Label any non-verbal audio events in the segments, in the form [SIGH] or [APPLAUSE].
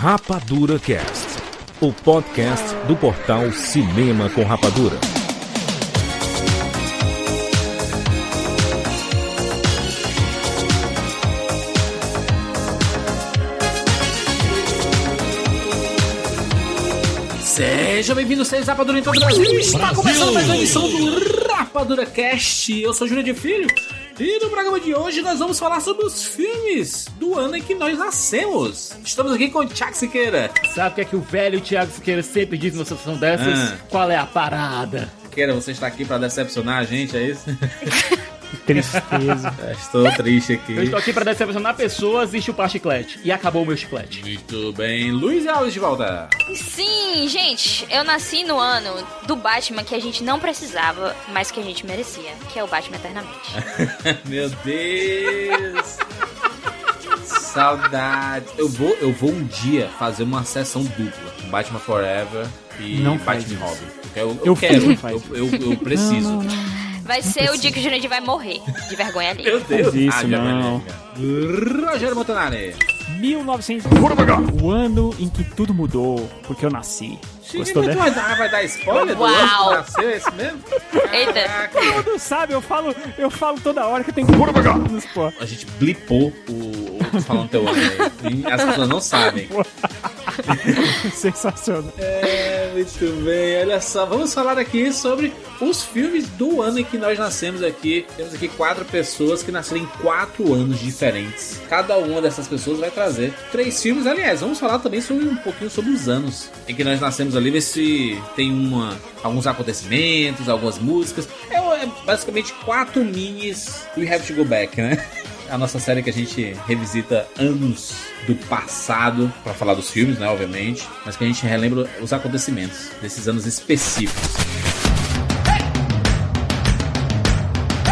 Rapadura Cast, o podcast do portal Cinema com Rapadura. Seja bem-vindo, seja Rapadura em todo o Brasil. Está começando mais uma edição do Rapadura Cast. Eu sou Júlio de Filho. E no programa de hoje nós vamos falar sobre os filmes do ano em que nós nascemos. Estamos aqui com o Tiago Siqueira. Sabe o que é que o velho Thiago Siqueira sempre diz numa situação dessas? Ah. Qual é a parada? Siqueira, você está aqui para decepcionar a gente, é isso? [LAUGHS] Tristeza. [LAUGHS] É, Estou triste aqui. Eu estou aqui pra decepcionar pessoas e chupar chiclete. E acabou o meu chiclete. Muito bem. Luiz Alves de volta. Sim, gente, eu nasci no ano do Batman que a gente não precisava, mas que a gente merecia, que é o Batman Eternamente. [LAUGHS] Meu Deus. Saudade. Eu vou, eu vou um dia fazer uma sessão dupla. Batman Forever e Não Batman. Robin. Eu, eu, Eu quero, eu, eu, eu preciso. Vai ser o dia que o Jurandir vai morrer de vergonha ali. Meu Deus. Faz isso, vai não. Rogério Montanari. 1900. O ano em que tudo mudou, porque eu nasci. Gostou Mas dessa? vai dar, vai dar spoiler do Uau. ano que nasceu, é esse mesmo? Eita. Todo mundo sabe, eu falo, eu falo toda hora que eu tenho que. A gente blipou o, [LAUGHS] o falando teu ano aí. E As pessoas não sabem. [LAUGHS] Sensacional. É, muito bem. Olha só, vamos falar aqui sobre os filmes do ano em que nós nascemos aqui. Temos aqui quatro pessoas que nasceram em quatro anos diferentes. Cada uma dessas pessoas vai trazer três filmes. Aliás, vamos falar também sobre um pouquinho sobre os anos em que nós nascemos ali, ver se tem uma, alguns acontecimentos, algumas músicas. É, é basicamente quatro minis We Have to Go Back, né? A nossa série que a gente revisita anos do passado para falar dos filmes, né, obviamente, mas que a gente relembra os acontecimentos desses anos específicos.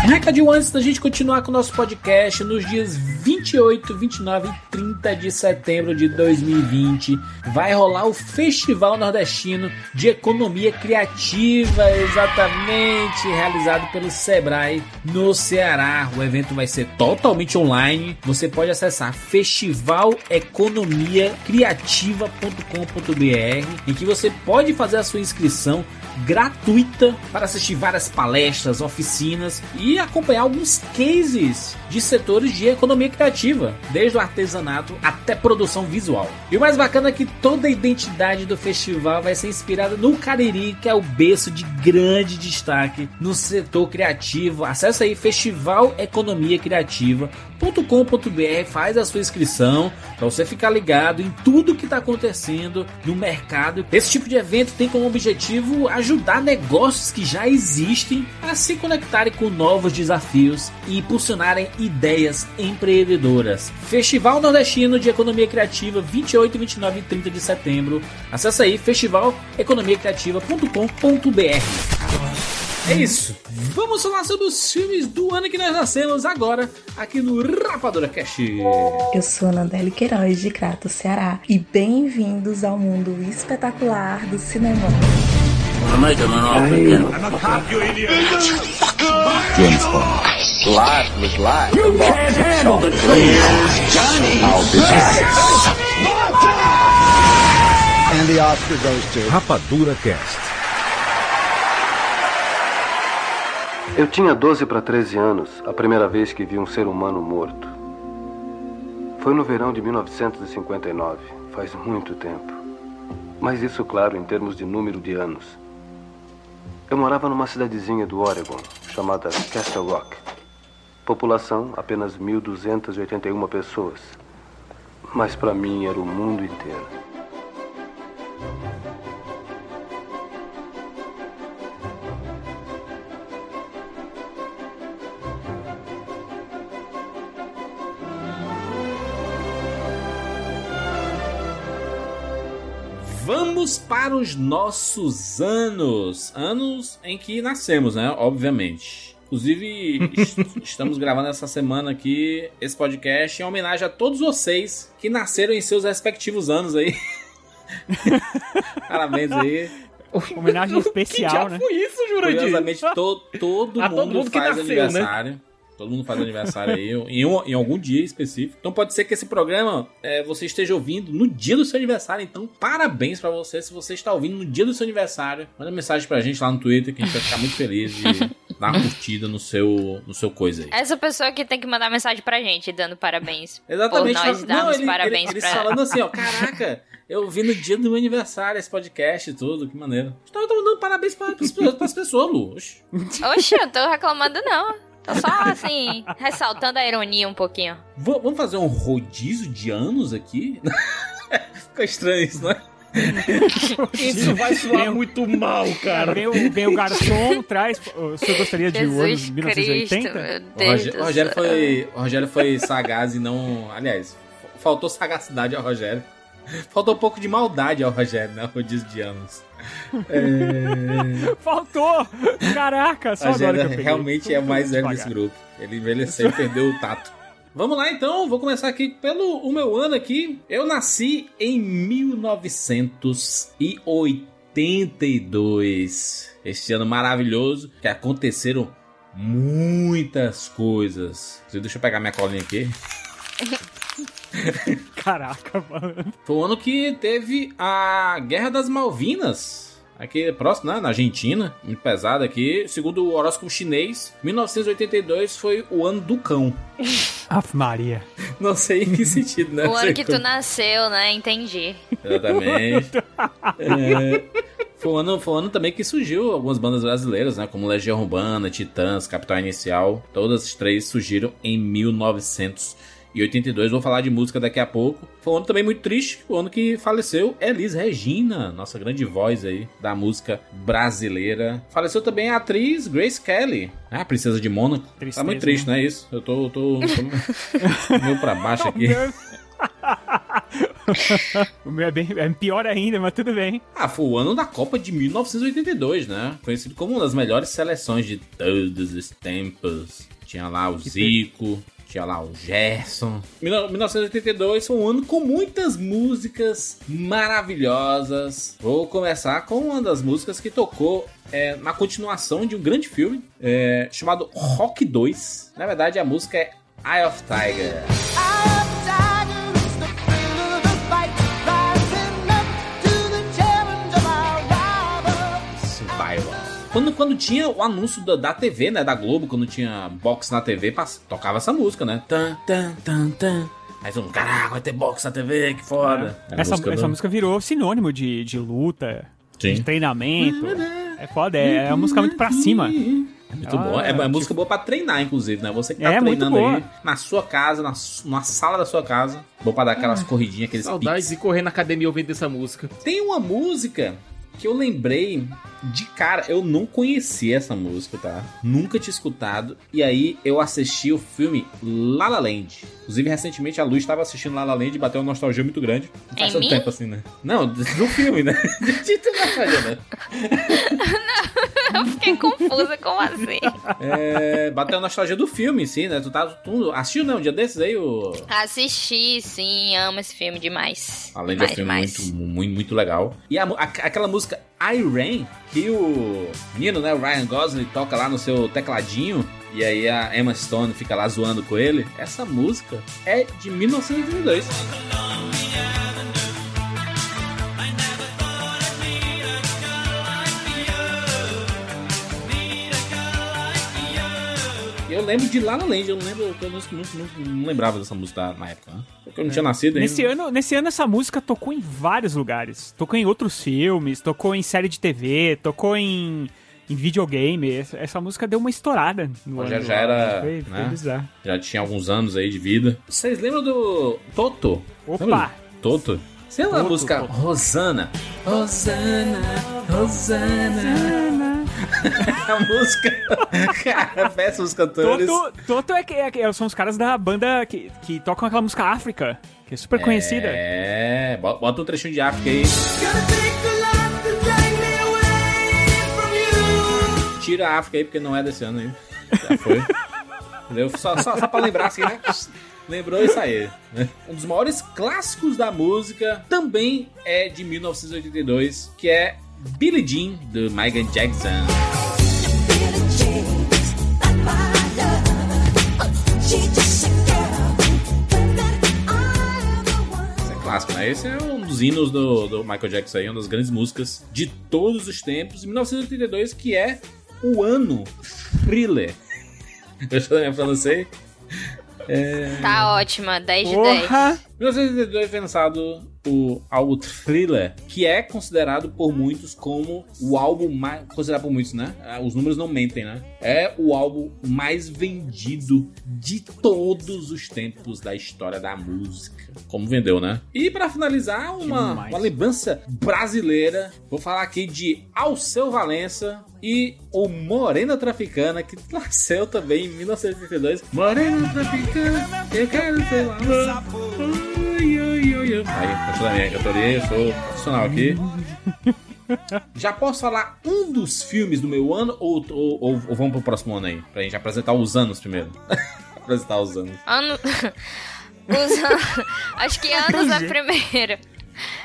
Recadinho antes da gente continuar com o nosso podcast, nos dias 28, 29 e 30 de setembro de 2020, vai rolar o Festival Nordestino de Economia Criativa, exatamente, realizado pelo Sebrae no Ceará. O evento vai ser totalmente online. Você pode acessar festivaleconomiacriativa.com.br, em que você pode fazer a sua inscrição gratuita para assistir várias palestras, oficinas e acompanhar alguns cases de setores de economia criativa, desde o artesanato até produção visual. E o mais bacana é que toda a identidade do festival vai ser inspirada no Cariri, que é o berço de grande destaque no setor criativo. Acesse aí festivaleconomiacriativa.com.br, faz a sua inscrição para você ficar ligado em tudo que está acontecendo no mercado. Esse tipo de evento tem como objetivo ajudar negócios que já existem a se conectarem com novos desafios e impulsionarem ideias empreendedoras. Festival Nordestino de Economia Criativa, 28, 29 e 30 de setembro. Acesse aí festivaleconomiacriativa.com.br. É isso. Vamos falar sobre os filmes do ano que nós nascemos agora aqui no Rapadura Cash. Eu sou Nandele Queiroz de Crato, Ceará, e bem-vindos ao mundo espetacular do cinema. Rapadura Cast. Eu tinha 12 para 13 anos, a primeira vez que vi um ser humano morto. Foi no verão de 1959, faz muito tempo. Mas isso, claro, em termos de número de anos. Eu morava numa cidadezinha do Oregon, chamada Castle Rock. População apenas 1.281 pessoas. Mas para mim era o mundo inteiro. Vamos para os nossos anos. Anos em que nascemos, né? Obviamente. Inclusive, [LAUGHS] est- estamos gravando essa semana aqui esse podcast em homenagem a todos vocês que nasceram em seus respectivos anos aí. [LAUGHS] Parabéns aí. Homenagem [LAUGHS] Que especial, diabo né? foi isso, Jurandir? Curiosamente, to- todo, mundo todo mundo que faz nasceu, né? Todo mundo faz aniversário aí em, um- em algum dia específico. Então pode ser que esse programa é, você esteja ouvindo no dia do seu aniversário. Então, parabéns pra você se você está ouvindo no dia do seu aniversário. Manda mensagem pra gente lá no Twitter que a gente vai ficar muito feliz de [LAUGHS] dar uma curtida no seu, no seu coisa aí. Essa pessoa que tem que mandar mensagem pra gente, dando parabéns. Exatamente. Por nós fala- darmos ele- parabéns ele- eles pra falando assim, ó, [LAUGHS] caraca, eu vi no dia do meu aniversário esse podcast e tudo, que maneiro. Então eu tô mandando parabéns pra, pras, pras pessoas, Lu. Oxi. Oxe, eu tô reclamando não. Tô só, assim, ressaltando a ironia um pouquinho. V- vamos fazer um rodízio de anos aqui? [LAUGHS] Ficou estranho isso, né? [LAUGHS] Isso vai soar o- muito mal, Cara, vem, o, vem o garçom, [LAUGHS] traz. O senhor gostaria de o ano Jesus de Cristo, 1980? meu O Rogério, foi, o Rogério foi sagaz e não. Aliás, faltou sagacidade ao Rogério. [LAUGHS] Faltou um pouco de maldade ao Rogério, né? Rodízio de anos. [LAUGHS] Faltou! Caraca, só agora que eu Rogério realmente é o mais velho desse grupo. Ele envelheceu e perdeu o tato. Vamos lá então, vou começar aqui pelo o meu ano aqui. Eu nasci em 1982. Este ano maravilhoso que aconteceram muitas coisas. Deixa eu pegar minha colinha aqui. [LAUGHS] [LAUGHS] Caraca, mano. Foi o ano que teve a Guerra das Malvinas. Aqui próximo, né? Na Argentina. Muito pesado aqui. Segundo o horóscopo chinês, 1982 foi o ano do cão. [LAUGHS] Aff, Maria. Não sei em que sentido, né? O ano que tu nasceu, né? Entendi. Exatamente. [LAUGHS] É, foi, um ano, foi um ano também que surgiu algumas bandas brasileiras, né? Como Legião Urbana, Titãs, Capital Inicial. Todas as três surgiram em 1982. Vou falar de música daqui a pouco. Foi um ano também muito triste. O ano que faleceu Elis Regina, nossa grande voz aí da música brasileira. Faleceu também a atriz Grace Kelly, né? a princesa de Mônaco. Tá muito triste, né? não é isso? Eu tô, tô, tô [LAUGHS] meio pra baixo aqui. [LAUGHS] o meu é, bem, é pior ainda, mas tudo bem. Ah, foi o ano da Copa de 1982, né? Conhecido como uma das melhores seleções de todos os tempos. Tinha lá o Zico, tinha lá o Gerson. Mil- 1982 foi um ano com muitas músicas maravilhosas. Vou começar com uma das músicas que tocou é, na continuação de um grande filme é, chamado Rock 2. Na verdade, a música é Eye of Tiger. Quando, quando tinha o anúncio da, da TV, né? Da Globo, quando tinha box na TV, pass- tocava essa música, né? Tan, tan, tan, tan. Aí todo mundo, caraca, vai ter box na TV, que foda. É Essa, música essa música virou sinônimo de, de luta, Sim. de treinamento. É foda, é, é uma música muito pra cima. É muito Ah, bom. É, é tipo- música boa pra treinar, inclusive, né? Você que tá É, treinando boa. aí na sua casa, na, na sala da sua casa. Bom pra dar aquelas corridinhas, aqueles Saudades de correr na academia ouvindo essa música. Tem uma música que eu lembrei de cara, eu não conhecia essa música, tá? Nunca tinha escutado. E aí eu assisti o filme La La Land. Inclusive, recentemente a Luz estava assistindo La La Land e bateu uma nostalgia muito grande. Não faz Em tanto tempo assim, né? Não, do filme, né? [LAUGHS] De tudo nostalgia, né? [LAUGHS] Eu fiquei confusa, como assim? É, bateu a nostalgia do filme, sim, né? Tu, tá, tu assistiu, né? Um dia desses aí, o... Assisti, sim, amo esse filme demais. Além de filme demais. muito, muito, muito legal. E a a- aquela música I Rain, que o menino, né, o Ryan Gosling, toca lá no seu tecladinho. E aí a Emma Stone fica lá zoando com ele. Essa música é de 1982. E eu lembro de La La Land, eu não lembro, eu não, não- não lembrava dessa música na época, né? Porque eu não tinha nascido ainda. Nesse ano, nesse ano essa música tocou em vários lugares. Tocou em outros filmes, tocou em série de TV, tocou em, em videogame. Essa, essa música deu uma estourada no Já- ano. já era, Foi, foi né? bizarro. Já tinha alguns anos aí de vida. Vocês lembram do Toto? Opa! Lembra Toto? Lembra da Toto, música Toto. Rosana? Rosana, Rosana. [LAUGHS] a música. Cara, peça os cantores. Toto, Toto é, que- é, que- são os caras da banda que, que tocam aquela música África, que é super conhecida. É, bo- bota um trechinho de África aí. tira a África aí, porque não é desse ano aí. Já foi. Entendeu? Só, só, só pra lembrar assim, né? Lembrou isso aí. Né? Um dos maiores clássicos da música também é de 1982, que é Billie Jean, do Michael Jackson. É né? Esse é um dos hinos do, do Michael Jackson, aí, uma das grandes músicas de todos os tempos, em 1982, que é o ano thriller. Eu estou em francês. Tá ótima, 10 de 10. Porra! 1982 foi lançado o álbum Thriller, que é considerado por muitos como o álbum mais. Considerado por muitos, né? Ah, Os números não mentem, né? É o álbum mais vendido de todos os tempos da história da música. Como vendeu, né? E pra finalizar, uma, uma lembrança brasileira. Vou falar aqui de Alceu Valença e o Morena Traficana, que nasceu também em 1982. Morena Traficana, eu quero ser lá. Oi, oi, oi, oi. Aí, da minha cantoria? Eu sou profissional aqui. [LAUGHS] Já posso falar um dos filmes do meu ano ou, ou, ou- ou vamos pro próximo ano aí? Pra gente apresentar os anos primeiro. [LAUGHS] apresentar os anos. Ano... [LAUGHS] Os an- Acho que anos é primeiro.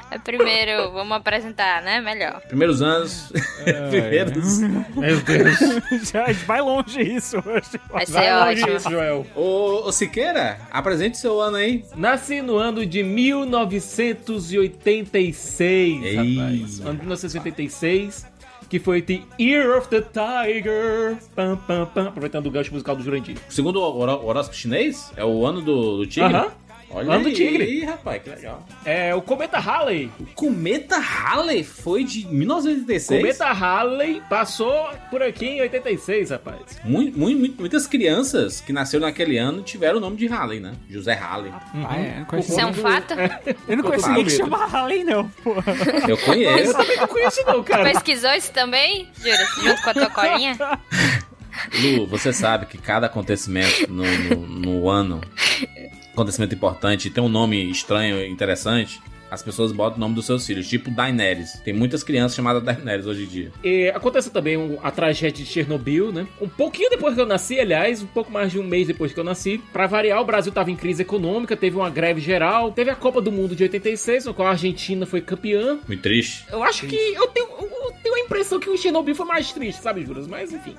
É primeiro, vamos apresentar, né? Melhor. Primeiros anos. [LAUGHS] primeiros. Meu Deus. Já vai longe isso hoje. Vai ser Vai longe ótimo. isso, Joel. Ô, ô Siqueira, apresente seu ano aí. Nasci no ano de 1986, Ei. rapaz. Ano de 1986, que foi The Year of the Tiger. Pam, pam, pam. Aproveitando o gancho musical do Jurandir. Segundo o horó- horóscopo chinês, é o ano do, do tigre. Aham. Olha Ano do aí, tigre. Ih, rapaz, que legal. É o Cometa Halley. O Cometa Halley foi de 1986. Cometa Halley passou por aqui em 86, rapaz. Mu- mu- mu- muitas crianças que nasceram naquele ano tiveram o nome de Halley, né? José Halley. Ah, é, não conheço Isso é um fato? Eu não conheço ninguém que chama Harley, não, porra. Eu conheço. Eu também não conheço não, cara. Pesquisou isso também, Júlia? Junto com a tua colinha? Lu, você sabe que cada acontecimento no, no- no ano, acontecimento importante, tem um nome estranho, interessante, as pessoas botam o nome dos seus filhos, tipo Daenerys. Tem muitas crianças chamadas Daenerys hoje em dia. E aconteceu também um- a tragédia de Chernobyl, né? Um pouquinho depois que eu nasci, aliás, um pouco mais de um mês depois que eu nasci. Pra variar, o Brasil tava em crise econômica, teve uma greve geral, teve a Copa do Mundo de 86, no qual a Argentina foi campeã. Muito triste. Eu acho que eu tenho, eu tenho a impressão que o Chernobyl foi mais triste, sabe, Juras? Mas enfim.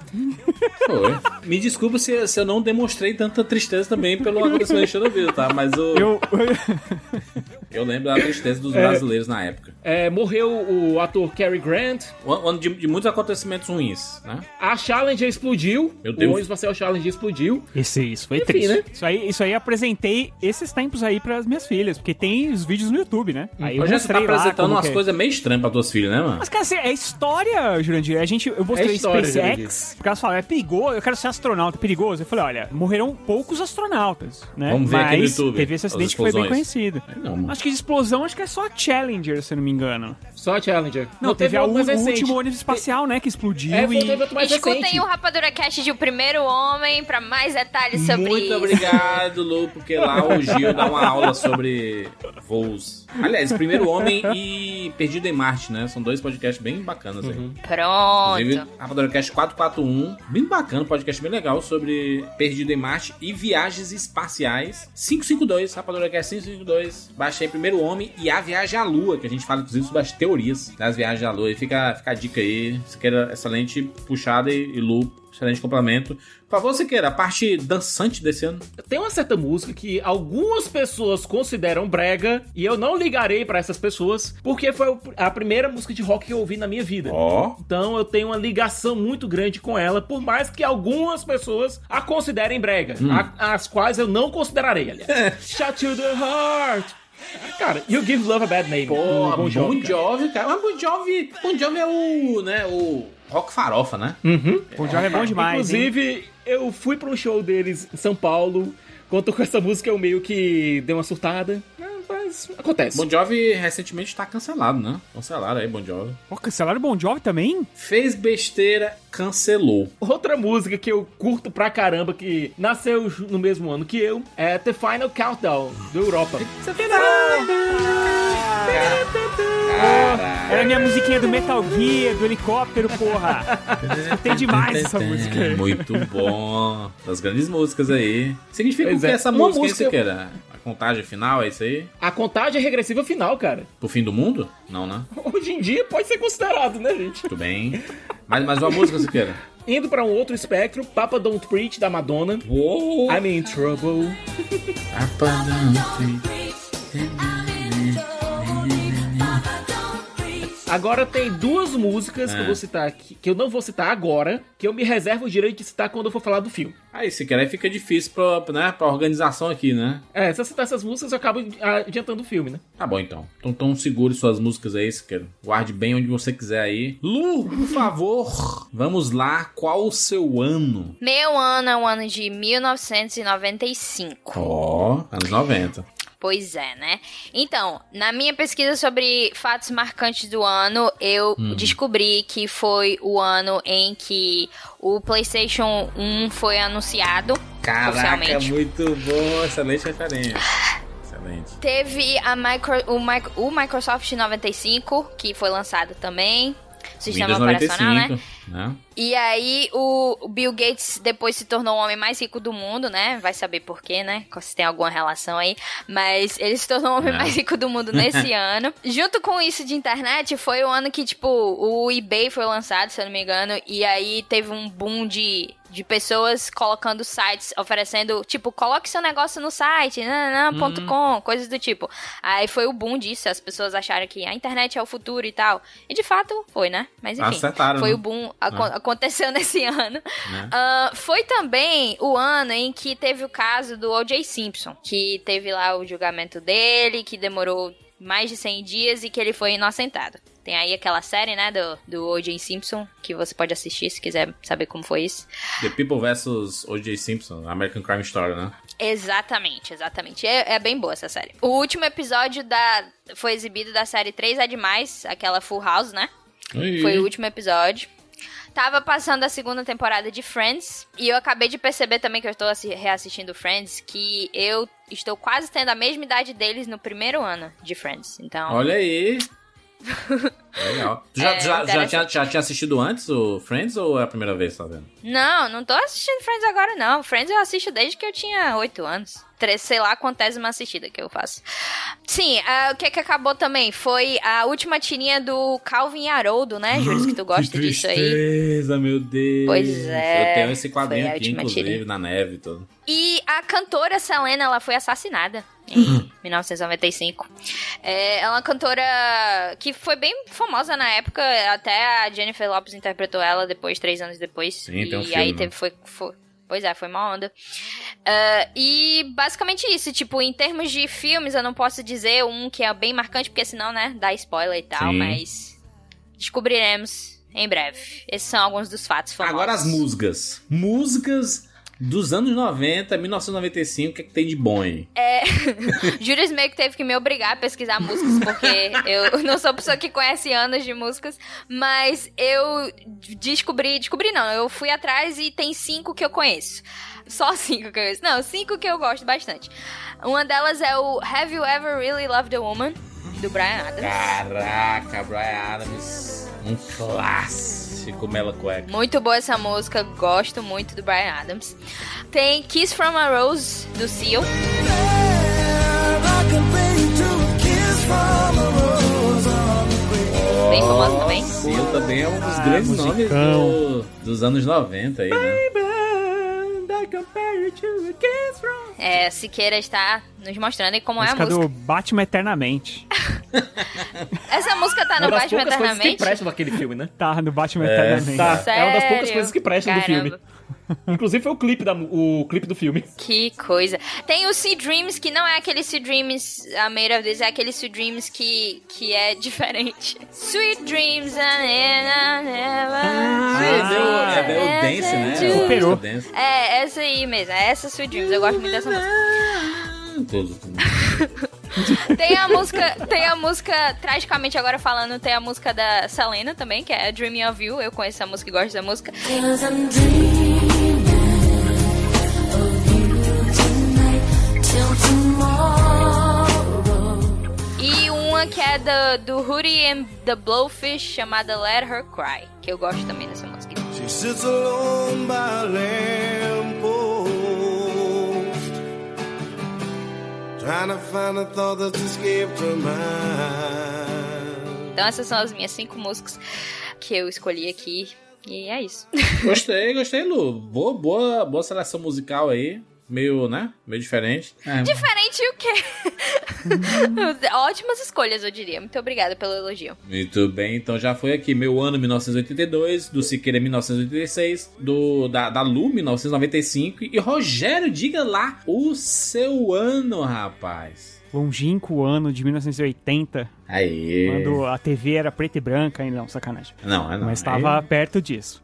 Foi. Me desculpa se, se eu não demonstrei tanta tristeza também pelo acontecimento de Chernobyl, tá? Mas eu, eu... [LAUGHS] Eu, lembro da tristeza dos brasileiros na época. É, morreu o ator Cary Grant, Um ano de, de muitos acontecimentos ruins, né? a Challenger explodiu, Meu Deus. o ônibus espacial Challenger explodiu. Isso, isso foi Enfim, triste. né? Isso aí, isso aí apresentei esses tempos aí pras minhas filhas, porque tem os vídeos no YouTube, né? Aí eu Hoje você tá apresentando umas é. coisas meio estranhas pra tuas filhas, né, mano? Mas, cara, assim, é história, Jurandir. A gente, eu mostrei É história, SpaceX, porque elas falaram, é perigoso, eu quero ser astronauta, é perigoso. Eu falei, olha, morreram poucos astronautas, né? Vamos ver Mas aqui no YouTube teve esse acidente que foi bem conhecido. Não, mano. Acho que de explosão, acho que é só a Challenger, se eu não me engano. Só a Challenger. Não, teve, outro o, mais o recente. último ônibus espacial, né, que explodiu É, e... teve outro mais Escutem recente. o Rapadura Cast de O Primeiro Homem pra mais detalhes sobre Muito isso. obrigado, Lu, porque lá o Gil dá uma aula sobre voos. Aliás, Primeiro Homem e Perdido em Marte, né? São dois podcasts bem bacanas aí. Inclusive, Pronto. Rapadorcast 441, bem bacana, podcast bem legal sobre Perdido em Marte e viagens espaciais. 552, Rapadorcast 552. Baixa aí Primeiro Homem e a Viagem à Lua, que a gente fala inclusive sobre as teorias das viagens à Lua. E fica, fica a dica aí, se queira excelente puxada e, e Lu, excelente complemento. Por favor, você queira a parte dançante desse ano. Tem uma certa música que algumas pessoas consideram brega e eu não ligarei pra essas pessoas porque foi a primeira música de rock que eu ouvi na minha vida. Ó. Então eu tenho uma ligação muito grande com ela, por mais que algumas pessoas a considerem brega, a- as quais eu não considerarei, aliás. [LAUGHS] Shut to the heart. Cara, You Give Love a Bad Name. Pô, do Bon Jovi, cara. cara. Mas Bon Jovi, Bon Jovi é o, né, o rock farofa, né? Bom Jovi é bom demais, hein? Inclusive, eu fui pra um show deles em São Paulo. Quando tocou essa música, eu meio que dei uma surtada. Mas acontece. Bon Jovi recentemente tá cancelado, né? Cancelaram aí, Bon Jovi. Pô, cancelaram o Bon Jovi também? Fez besteira, cancelou. Outra música que eu curto pra caramba, que nasceu no mesmo ano que eu, é The Final Countdown, do Europa. Era a minha musiquinha do Metal Gear, do helicóptero, porra. Tem demais essa música. aí. Muito bom. Das grandes músicas aí. Significa Pois o que é. essa Uma música, música- que era? A contagem final, é isso aí? A contagem é regressiva final, cara. Pro fim do mundo? Não, né? Hoje em dia pode ser considerado, né, gente? Tudo bem. Mais, mais uma música, você queira. Indo pra um outro espectro, Papa Don't Preach, da Madonna. Uou! I'm in trouble. Agora tem duas músicas que É. eu vou citar aqui, que eu não vou citar agora, que eu me reservo o direito de citar quando eu for falar do filme. Aí, se querer, fica difícil pra, né, pra organização aqui, né? É, se eu citar essas músicas, eu acabo adiantando o filme, né? Tá bom, então. Então, então segure suas músicas aí, se quer. Guarde bem onde você quiser aí. Lu, por favor, vamos lá. Qual o seu ano? Meu ano é o ano de 1995. Ó, anos 90. Pois é, né? Então, na minha pesquisa sobre fatos marcantes do ano, eu descobri que foi o ano em que o PlayStation 1 foi anunciado Caraca, muito bom. Excelente referência. Excelente. Teve a micro, o, mic- o Microsoft 95, que foi lançado também. Sistema Windows operacional, né? 95, né? E aí o Bill Gates depois se tornou o homem mais rico do mundo, né? Vai saber por quê, né? Se tem alguma relação aí. Mas ele se tornou o homem É. mais rico do mundo nesse [LAUGHS] ano. Junto com isso de internet, foi o ano que, tipo, o eBay foi lançado, se eu não me engano. E aí teve um boom de, de pessoas colocando sites, oferecendo, tipo, coloque seu negócio no site, nananã, ponto .com, coisas do tipo. Aí foi o boom disso, as pessoas acharam que a internet é o futuro e tal. E de fato foi, né? Mas enfim, Acertaram, foi né? o boom, aco- aconteceu [LAUGHS] nesse ano. Né? Ah, foi também o ano em que teve o caso do O.J. Simpson, que teve lá o julgamento dele, que demorou mais de 100 dias e que ele foi inocentado. Tem aí aquela série, né, do, do O.J. Simpson, que você pode assistir se quiser saber como foi isso. The People vs. O.J. Simpson, American Crime Story, né? Exatamente, exatamente. É, é bem boa essa série. O último episódio da foi exibido da série 3 é demais, aquela Full House, né? Foi o último episódio. Tava passando a segunda temporada de Friends. E eu acabei de perceber também que eu estou assi- reassistindo Friends. Que eu estou quase tendo a mesma idade deles no primeiro ano de Friends. Então. Olha aí. [LAUGHS] Legal. Tu já, É, já, já, tinha, já tinha assistido antes o Friends ou é a primeira vez que tá vendo? Não, não tô assistindo Friends agora, não. Friends eu assisto desde que eu tinha 8 anos. Tre- Sei lá quantésima assistida que eu faço. Sim, ah, o que que acabou também foi a última tirinha do Calvin Haroldo, né, Júlio? Que tu [LAUGHS] gosta disso aí. tristeza, meu Deus. Pois é, Eu tenho esse quadrinho aqui, inclusive, tirinha. na neve e tudo. E a cantora Selena, ela foi assassinada em [LAUGHS] 1995. É, ela é uma cantora que foi bem famosa na época, até a Jennifer Lopez interpretou ela depois, três anos depois. Sim, e um aí teve, foi, foi- Pois é, foi uma onda. Ah, e basicamente isso, tipo, em termos de filmes, eu não posso dizer um que é bem marcante, porque senão, né, dá spoiler e tal, Sim. mas descobriremos em breve. Esses são alguns dos fatos famosos. Agora as músicas. Músicas dos anos 90, 1995, o que, é que tem de bom aí? É, [LAUGHS] Július meio que teve que me obrigar a pesquisar músicas, porque eu não sou pessoa que conhece anos de músicas, mas eu descobri, descobri não, eu fui atrás e tem cinco que eu conheço. Só cinco que eu conheço. Não, cinco que eu gosto bastante. Uma delas é o Have You Ever Really Loved a Woman, do Brian Adams. Caraca, Brian Adams. Um clássico Mela Cueca. Muito boa essa música, gosto muito do Brian Adams. Tem Kiss from a Rose, do Seal. Bem famosa também. Seal também é um dos Ah, grandes musicão. nomes do- dos anos 90 aí, né? É, Siqueira está nos mostrando aí como música é a música. do Batman Eternamente. [LAUGHS] Essa música tá Uma no das Batman poucas coisas que Eternamente? prestam naquele filme, né? Tá, no Batman É, Eternamente. Tá. É uma das poucas coisas que prestam do Caramba. filme. Inclusive foi o clipe, da, o clipe do filme. Que coisa. Tem o Sea Dreams, que não é aquele Sea Dreams a of this, é aquele Sea Dreams que, que é diferente. Sweet Dreams. Ah, É, deu, é, deu o Dance, né? Superou. O Dance. É, essa aí mesmo, é essa Sweet Dreams, eu gosto muito dessa música. Tudo. [LAUGHS] Tem a música, tem a música, tragicamente agora falando, tem a música da Selena também, que é Dreaming of You, eu conheço essa música e gosto da música. E uma que é do, do Hootie and the Blowfish, chamada Let Her Cry, que eu gosto também dessa música. She sits alone by a trying to find a thought that's escaped mind. Então essas são as minhas cinco músicas que eu escolhi aqui. E é isso. Gostei, gostei, Lu. Boa, boa, boa seleção musical aí. Meio, né? Meio diferente. É, Diferente o quê? [LAUGHS] [LAUGHS] Ótimas escolhas, eu diria. Muito obrigada pelo elogio. Muito bem, então já foi aqui. Meu ano 1982, do Siqueira 1986, do, da, da Lu 1995. E Rogério, diga lá o seu ano, rapaz. Longínquo ano de 1980, Aí. quando a TV era preta e branca, ainda não, sacanagem. Não, é não. Mas estava perto disso.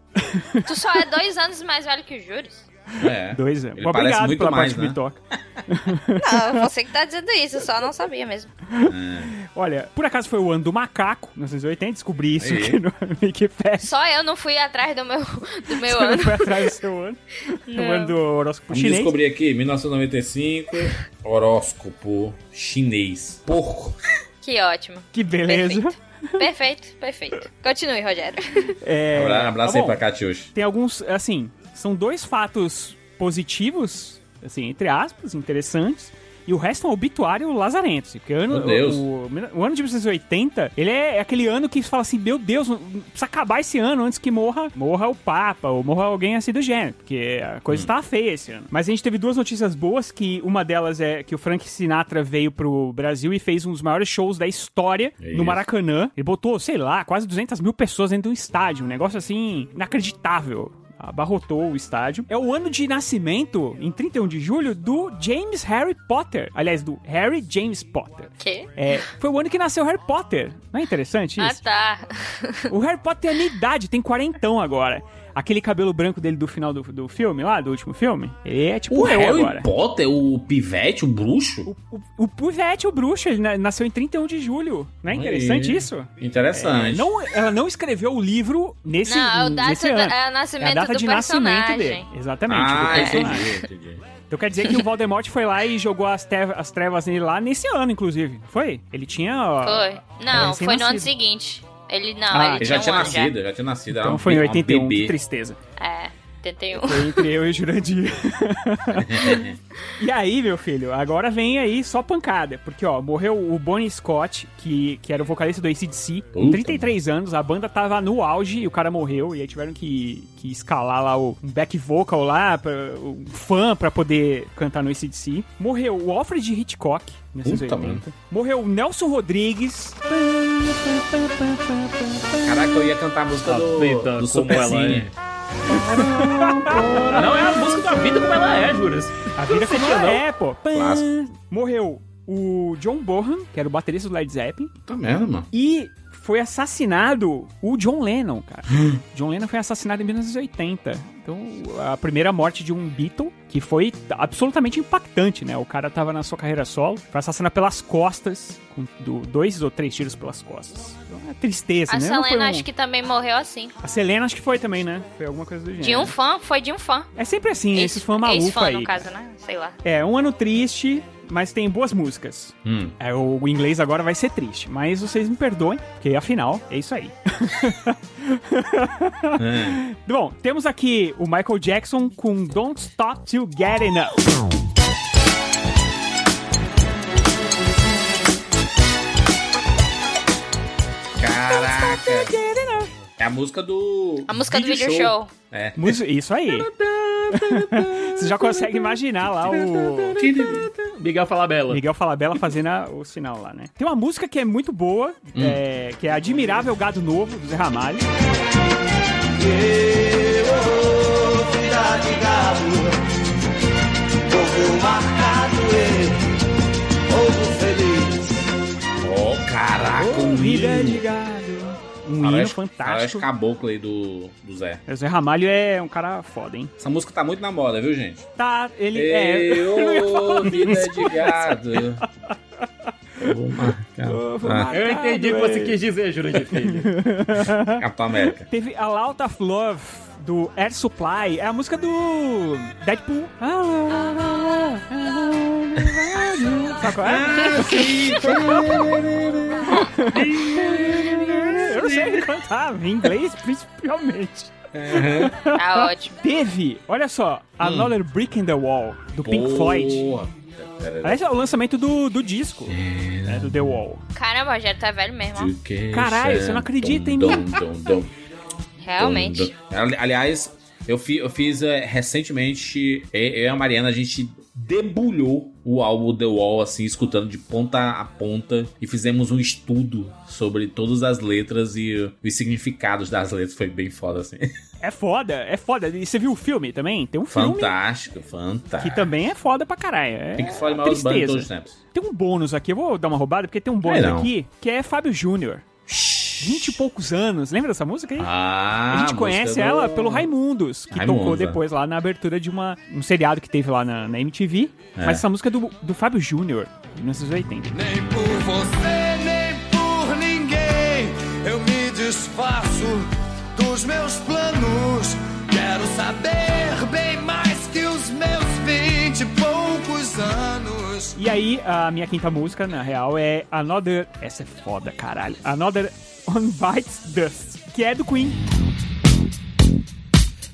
Tu só é [LAUGHS] dois anos mais velho que o Júrios? É. Dois anos. Ele Obrigado muito pela mais, parte que né? me toca. [LAUGHS] Não, você que tá dizendo isso, eu só não sabia mesmo. Olha, por acaso foi o ano do macaco, 1980, descobri isso aqui no [LAUGHS] Wikipedia. Só eu não fui atrás do meu, do meu [LAUGHS] Você não ano. foi atrás do seu ano. O Não. ano do horóscopo Vamos chinês. descobrir aqui, 1995, horóscopo chinês. Porco. Que ótimo. Que beleza. Perfeito. Perfeito, perfeito. Continue, Rogério. É, Abra- Abraço tá aí pra Catiuxa. Tem alguns, assim, são dois fatos positivos, assim, entre aspas, interessantes. E o resto é um obituário lazarento. assim, Porque o ano. O, o ano de 1980, ele é aquele ano que fala assim, meu Deus, precisa acabar esse ano antes que morra, morra o Papa ou morra alguém assim do gênero. Porque a coisa tá feia esse ano. Mas a gente teve duas notícias boas, que uma delas é que o Frank Sinatra veio pro Brasil e fez um dos maiores shows da história É no. Maracanã. Ele botou, sei lá, quase 200 mil pessoas dentro de um estádio. Um negócio assim, inacreditável. Abarrotou o estádio. É o ano de nascimento, em 31 de julho, do James Harry Potter. Aliás, do Harry James Potter. Que? É, foi o ano que nasceu Harry Potter. Não é interessante Ah, isso? tá. O Harry Potter tem a minha idade, tem quarentão agora. Aquele cabelo branco dele do final do, do filme lá, do último filme, ele é tipo O eu Harry agora. Potter, o pivete, o bruxo? O, o Pivete, o bruxo, ele na- nasceu em 31 de julho. Não é interessante Aí. isso? Interessante. Não, ela não escreveu o livro nesse, Não, é o data nesse ano. é o nascimento é a data do de nascimento personagem. dele. Exatamente, Ah, personagem. entendi, entendi. Então quer dizer que o Voldemort foi lá e jogou as, te- as trevas nele lá nesse ano, inclusive. Foi? Ele tinha. ó, Foi. Não, foi no ano seguinte. Ele não, Ah, ele, Ele já tinha um nascido, já tinha nascido. Então um foi em be- um 81, que bebê. tristeza. É, 81. Foi entre eu e o Jurandir. [LAUGHS] e aí, meu filho, agora vem aí só pancada. Porque, ó, morreu o Bonnie Scott, que, que era o vocalista do ACDC, com Puta, 33 anos. A banda tava no auge e o cara morreu. E aí tiveram que, que escalar lá o um back vocal lá, pra, um fã pra poder cantar no ACDC. Morreu o Alfred Hitchcock, em Puta, 1980. Morreu o Nelson Rodrigues. Caraca, eu ia cantar a música A do, do como Supercine. Não, é a música da vida como ela é, Juras. A vida como Não. ela é, pô. Clássico. Morreu o John Bonham, que era o baterista do Led Zeppelin. Tá merda, mano. E foi assassinado o John Lennon, cara. [GASPS] John Lennon foi assassinado em 1980. Então, a primeira morte de um Beatle, que foi absolutamente impactante, né? O cara tava na sua carreira solo, foi assassinado pelas costas, com do- dois ou três tiros pelas costas. Então, é tristeza, A né? Foi Selena um- acho que também morreu assim. A Selena acho que foi também, né? Foi alguma coisa do gênero. De um fã, foi de um fã. É sempre assim, esses fãs malucos Ex-fã, aí. no caso, né? Sei lá. É, um ano triste, mas tem boas músicas. Hum. É, o, inglês agora vai ser triste, mas vocês me perdoem, porque afinal é isso aí. [LAUGHS] Bom, temos aqui o Michael Jackson com Don't Stop Till Get Enough. Caraca. É a música do. A música do video show. É. Música- Isso aí. Você já consegue imaginar lá o Miguel Falabella. Miguel Falabella fazendo a- o sinal lá, né? Tem uma música que é muito boa, é, que é Admirável Gado Novo, do Zé Ramalho. cidade gado, povo marcado povo feliz. Ó, caraca, um Vida de Gado. Um hino Faroeste- fantástico. Faroeste caboclo aí do, do Zé. O Zé Ramalho é um cara foda, hein? Essa música tá muito na moda, viu, gente? Tá, ele é. Ei, eu [LAUGHS] ô, falar vida isso, de gado. Eu vou marcar. Ovo Ah, Eu entendi o que você quis dizer, Jurandir Filho. [LAUGHS] Capitão América. Teve A of Love do Air Supply. É a música do Deadpool. Sabe qual é? [LAUGHS] Eu não sei cantar, em inglês principalmente. Tá ótimo. Teve, olha só, Another Brick in the Wall, do Pink Floyd. Aliás, é o lançamento do, do disco, né, do The Wall. Caramba, o Rogério tá velho mesmo, ó. Caralho, você não acredita em mim. Realmente. Aliás, eu, fi- eu fiz eh, recentemente, eu eu e a Mariana, a gente debulhou o álbum The Wall, assim, escutando de ponta a ponta. E fizemos um estudo sobre todas as letras e os significados das letras. Foi bem foda, assim. [LAUGHS] É foda, é foda. E você viu o filme também? Tem um filme Fantástico, fantástico. que também é foda pra caralho. É Tem que falar mal dos bandos tristeza. todos os tempos. Tem um bônus aqui, eu vou dar uma roubada, porque tem um bônus É, aqui, que é Fábio Júnior. 20 e poucos anos. Lembra dessa música aí? Ah, a gente conhece do- ela pelo Raimundos, que Raimundos, tocou é. depois lá na abertura de uma, um seriado que teve lá na, na MTV. É. Mas essa música é do, do Fábio Júnior, de 1980. Nem por você, nem por ninguém eu me desfaço dos meus planos. Quero saber bem mais que os meus vinte e poucos anos. E aí, a minha quinta música, na real, é Another. Essa é foda, caralho. Another on Bites Dust, que é do Queen.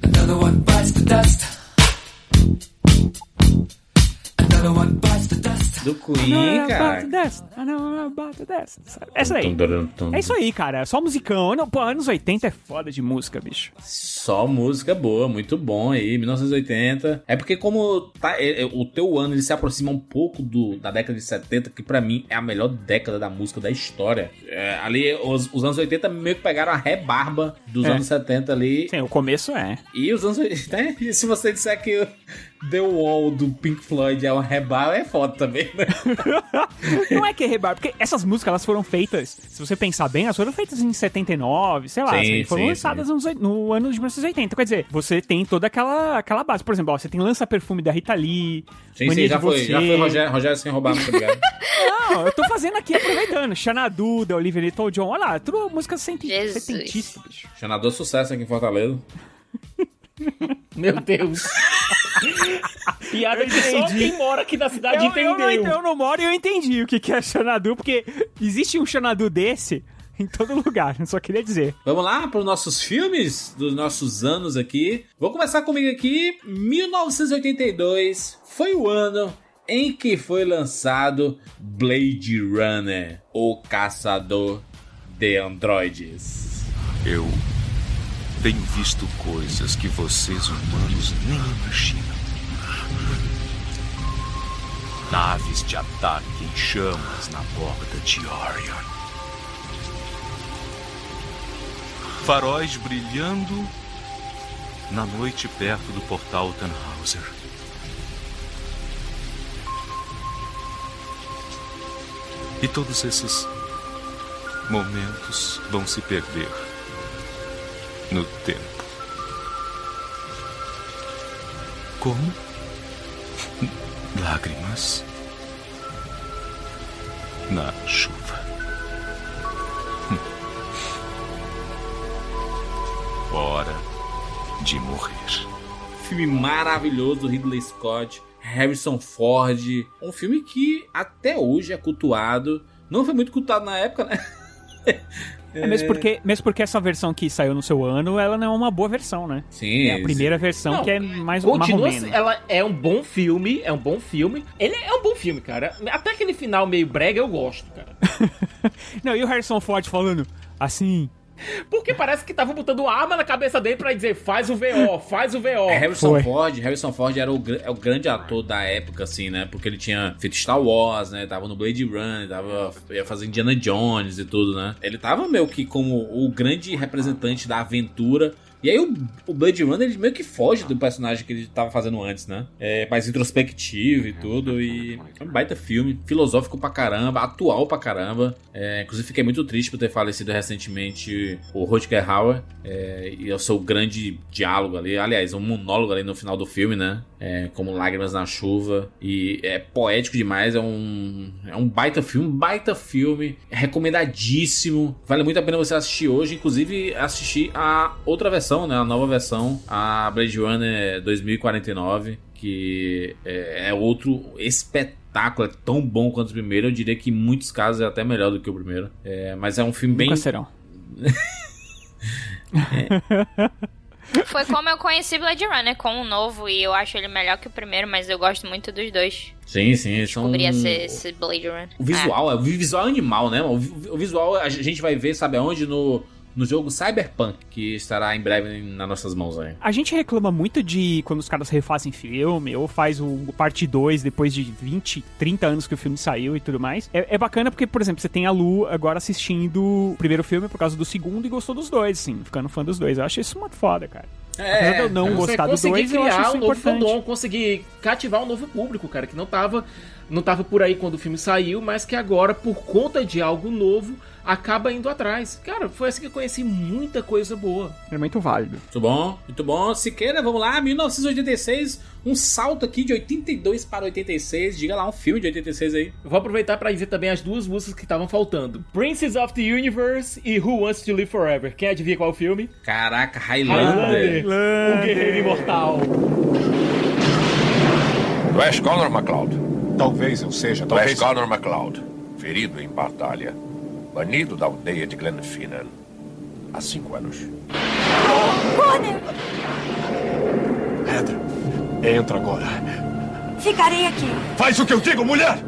Another one bites the dust. Do Queen, cara. Essa aí. Tum, tum. É isso aí, cara. Só musicão. Pô, anos 80 é foda de música, bicho. Só música boa, muito bom aí, 1980. É porque como tá, é- é- o teu ano ele se aproxima um pouco do, da década de 70, que pra mim é a melhor década da música da história. É, ali, os, os anos 80 meio que pegaram a rebarba dos É. anos 70 ali. Sim, o começo é. E os anos 80, né? E se você disser que The Wall do Pink Floyd é uma rebarba, é foda também, né? [LAUGHS] Não é que é rebar, porque essas músicas elas foram feitas, se você pensar bem, elas foram feitas em 79, sei lá, Sim, assim, foram sim, lançadas sim. nos- no ano de 1980. Quer dizer, você tem toda aquela, aquela base. Por exemplo, ó, você tem Lança Perfume da Rita Lee, Sim, Mania sim, já de foi, Você. já foi Rogério, Rogério sem roubar, muito obrigado. [LAUGHS] Não, eu tô fazendo aqui aproveitando. Xanadu, da Olivia Newton-John. Olha lá, tudo música setentista, bicho. Xanador sucesso aqui em Fortaleza. [LAUGHS] [LAUGHS] Meu Deus. [LAUGHS] Piada que só quem mora aqui na cidade Eu, eu, não, entendeu. eu não moro e eu entendi o que que é Xanadu, porque existe um Xanadu desse em todo lugar, só queria dizer. Vamos lá para os nossos filmes dos nossos anos aqui. Vou começar comigo aqui. 1982 foi o ano em que foi lançado Blade Runner, o caçador de androides. Eu tenho visto coisas que vocês humanos nem imaginam. Naves de ataque em chamas na borda de Orion. Faróis brilhando na noite perto do portal Tannhauser. E todos esses momentos vão se perder no tempo. Como? [LAUGHS] Lágrimas na chuva. [LAUGHS] Hora de morrer. Filme maravilhoso Ridley Scott, Harrison Ford. Um filme que até hoje é cultuado. Não foi muito cultuado na época, né? [LAUGHS] [LAUGHS] É, mesmo, porque, mesmo porque essa versão que saiu no seu ano, ela não é uma boa versão, né? Sim. É a primeira versão Não, que é mais Continua, marromeno. ela é um bom filme, é um bom filme. Ele é um bom filme, cara. Até aquele final meio brega eu gosto, cara. [LAUGHS] Não, e o Harrison Ford falando assim... Porque parece que tava botando arma na cabeça dele pra dizer faz o VO, faz o VO. Harrison Foi. Ford, Harrison Ford era o, é o grande ator da época, assim, né? Porque ele tinha feito Star Wars, né? Tava no Blade Runner, tava ia fazer Indiana Jones e tudo, né? Ele tava meio que como o grande representante da aventura. E aí o, o Blade Runner ele meio que foge do personagem que ele tava fazendo antes, né? É mais introspectivo e tudo. E é um baita filme, filosófico pra caramba, atual pra caramba. É, inclusive fiquei muito triste por ter falecido recentemente o Rutger Hauer. É, e o seu grande diálogo ali, aliás, um monólogo ali no final do filme, né? É, como Lágrimas na Chuva. E é poético demais, é um, é um baita filme, baita filme, é recomendadíssimo. Vale muito a pena você assistir hoje, inclusive assistir a outra versão, né? A nova versão, a Blade Runner 2049, que é, é outro espetáculo, é tão bom quanto o primeiro. Eu diria que em muitos casos é até melhor do que o primeiro. É, mas é um filme bem. Nunca serão. [LAUGHS] Foi como eu conheci Blade Runner com o novo e eu acho ele melhor que o primeiro, mas eu gosto muito dos dois. Sim, sim, são. Descobri esse, esse Blade Runner. O visual, é. o visual é animal, né? O visual a gente vai ver, sabe aonde? No, no jogo Cyberpunk, que estará em breve nas nossas mãos aí. A gente reclama muito de quando os caras refazem filme, ou faz o parte 2 depois de 20, 30 anos que o filme saiu e tudo mais. É, é bacana porque, por exemplo, você tem a Lu agora assistindo o primeiro filme por causa do segundo e gostou dos dois, assim, ficando fã dos dois. Eu acho isso muito foda, cara. Apesar de eu não gostar do conseguir dois, eu acho criar isso um novo fandom, conseguir cativar um novo público, cara, que não tava, não tava por aí quando o filme saiu, mas que agora, por conta de algo novo, acaba indo atrás. Cara, foi assim que eu conheci muita coisa boa. É muito válido. Muito bom, muito bom. Siqueira, vamos lá, 1986, um salto aqui de 82 para 86. Diga lá um filme de 86 aí. Eu vou aproveitar pra dizer também as duas músicas que estavam faltando: Princess of the Universe e Who Wants to Live Forever. Quem adivinha qual é o filme? Caraca, Highlander. O Guerreiro Imortal. És Connor MacLeod. Talvez eu seja, talvez. Connor MacLeod, ferido em batalha, banido da aldeia de Glenfinnan há cinco anos. Heather, entra agora. Ficarei aqui. Faz o que eu digo, mulher!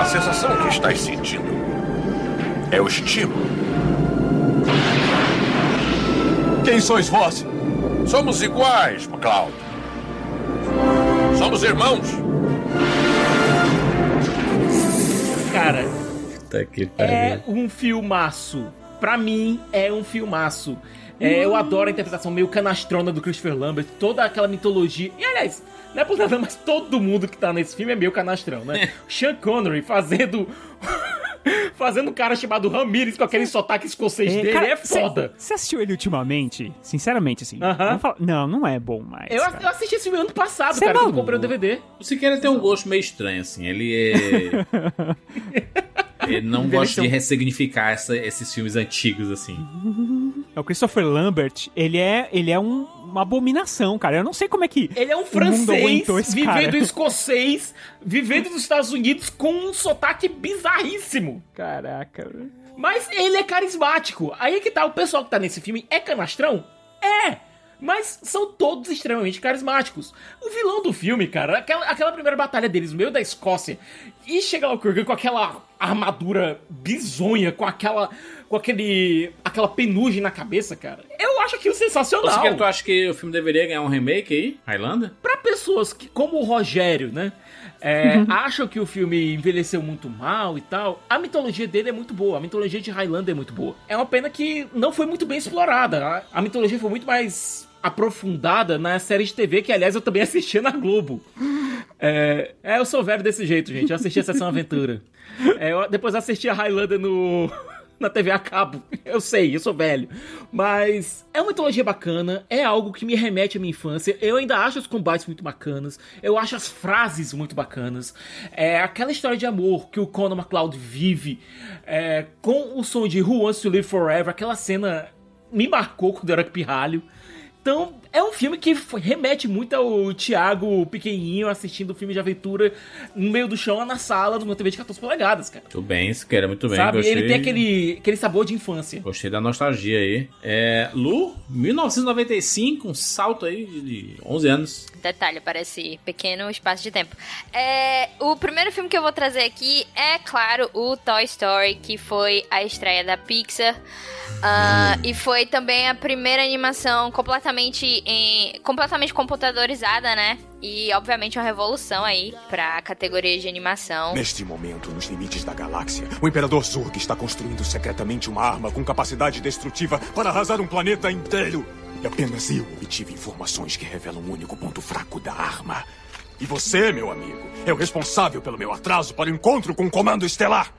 A sensação que estás sentindo é o estímulo. Quem sois vós? Somos iguais, MacLeod. Somos irmãos. Cara, Puta que é um filmaço. Pra mim, é um filmaço. É, eu adoro a interpretação meio canastrona do Christopher Lambert, toda aquela mitologia. E aliás, não é por nada, mas todo mundo que tá nesse filme é meio canastrão, né? [LAUGHS] Sean Connery fazendo. [LAUGHS] fazendo um cara chamado Ramirez com aquele sotaque escocês dele cara, é foda. Você assistiu ele ultimamente? Sinceramente, assim. Aham. vamos falar- Não, não é bom mais. Eu, cara. eu assisti esse filme ano passado, Cê é cara, quando eu comprei o DVD. O Siqueira tem um gosto meio estranho, assim. Ele é. [LAUGHS] Ele não gosta de ressignificar essa- esses filmes antigos, assim. É o Christopher Lambert, ele é, ele é um- uma abominação, cara. Eu não sei como é que Ele é um francês vivendo cara. escocês, vivendo nos Estados Unidos com um sotaque bizarríssimo. Caraca. velho. Mas ele é carismático. Aí é que tá, o pessoal que tá nesse filme é canastrão? É! Mas são todos extremamente carismáticos. O vilão do filme, cara, aquela, aquela primeira batalha deles no meio da Escócia, e chega lá o Kurgan com aquela armadura bizonha, com aquela. com aquele. Aquela penugem na cabeça, cara. Eu acho aquilo sensacional. Tu acha que o filme deveria ganhar um remake aí? Highlander? Pra pessoas que, como o Rogério, né? é, [LAUGHS] acham que o filme envelheceu muito mal e tal. A mitologia dele é muito boa. A mitologia de Highlander é muito boa. É uma pena que não foi muito bem explorada. A, a mitologia foi muito mais aprofundada na série de TV, que aliás eu também [LAUGHS] assistia na Globo. É, é, eu sou velho desse jeito, gente. Eu assisti a Sessão Aventura. É, eu depois assisti a Highlander no. Na TV a cabo. [LAUGHS] Eu sei, eu sou velho. Mas é uma mitologia bacana, é algo que me remete à minha infância. Eu ainda acho os combates muito bacanas. Eu acho as frases muito bacanas. É aquela história de amor que o Conor McLeod vive é, com o som de Who Wants to Live Forever. Aquela cena me marcou quando eu era pirralho. Então, é um filme que remete muito ao Thiago pequenininho assistindo um filme de aventura no meio do chão na sala de uma TV de 14 polegadas, cara. Muito bem, Siqueira, muito bem. Sabe? Gostei. Ele tem aquele, aquele sabor de infância. Gostei da nostalgia aí. É, Lu, 1995, um salto aí de 11 anos. Detalhe, parece pequeno espaço de tempo. É, o primeiro filme que eu vou trazer aqui é, claro, o Toy Story, que foi a estreia da Pixar. Ah, e foi também a primeira animação completamente, em, completamente computadorizada, né? E, obviamente, uma revolução aí pra categoria de animação. Neste momento, nos limites da galáxia, o Imperador Zurg está construindo secretamente uma arma com capacidade destrutiva para arrasar um planeta inteiro. E apenas eu obtive informações que revelam o único ponto fraco da arma. E você, meu amigo, é o responsável pelo meu atraso para o encontro com o Comando Estelar.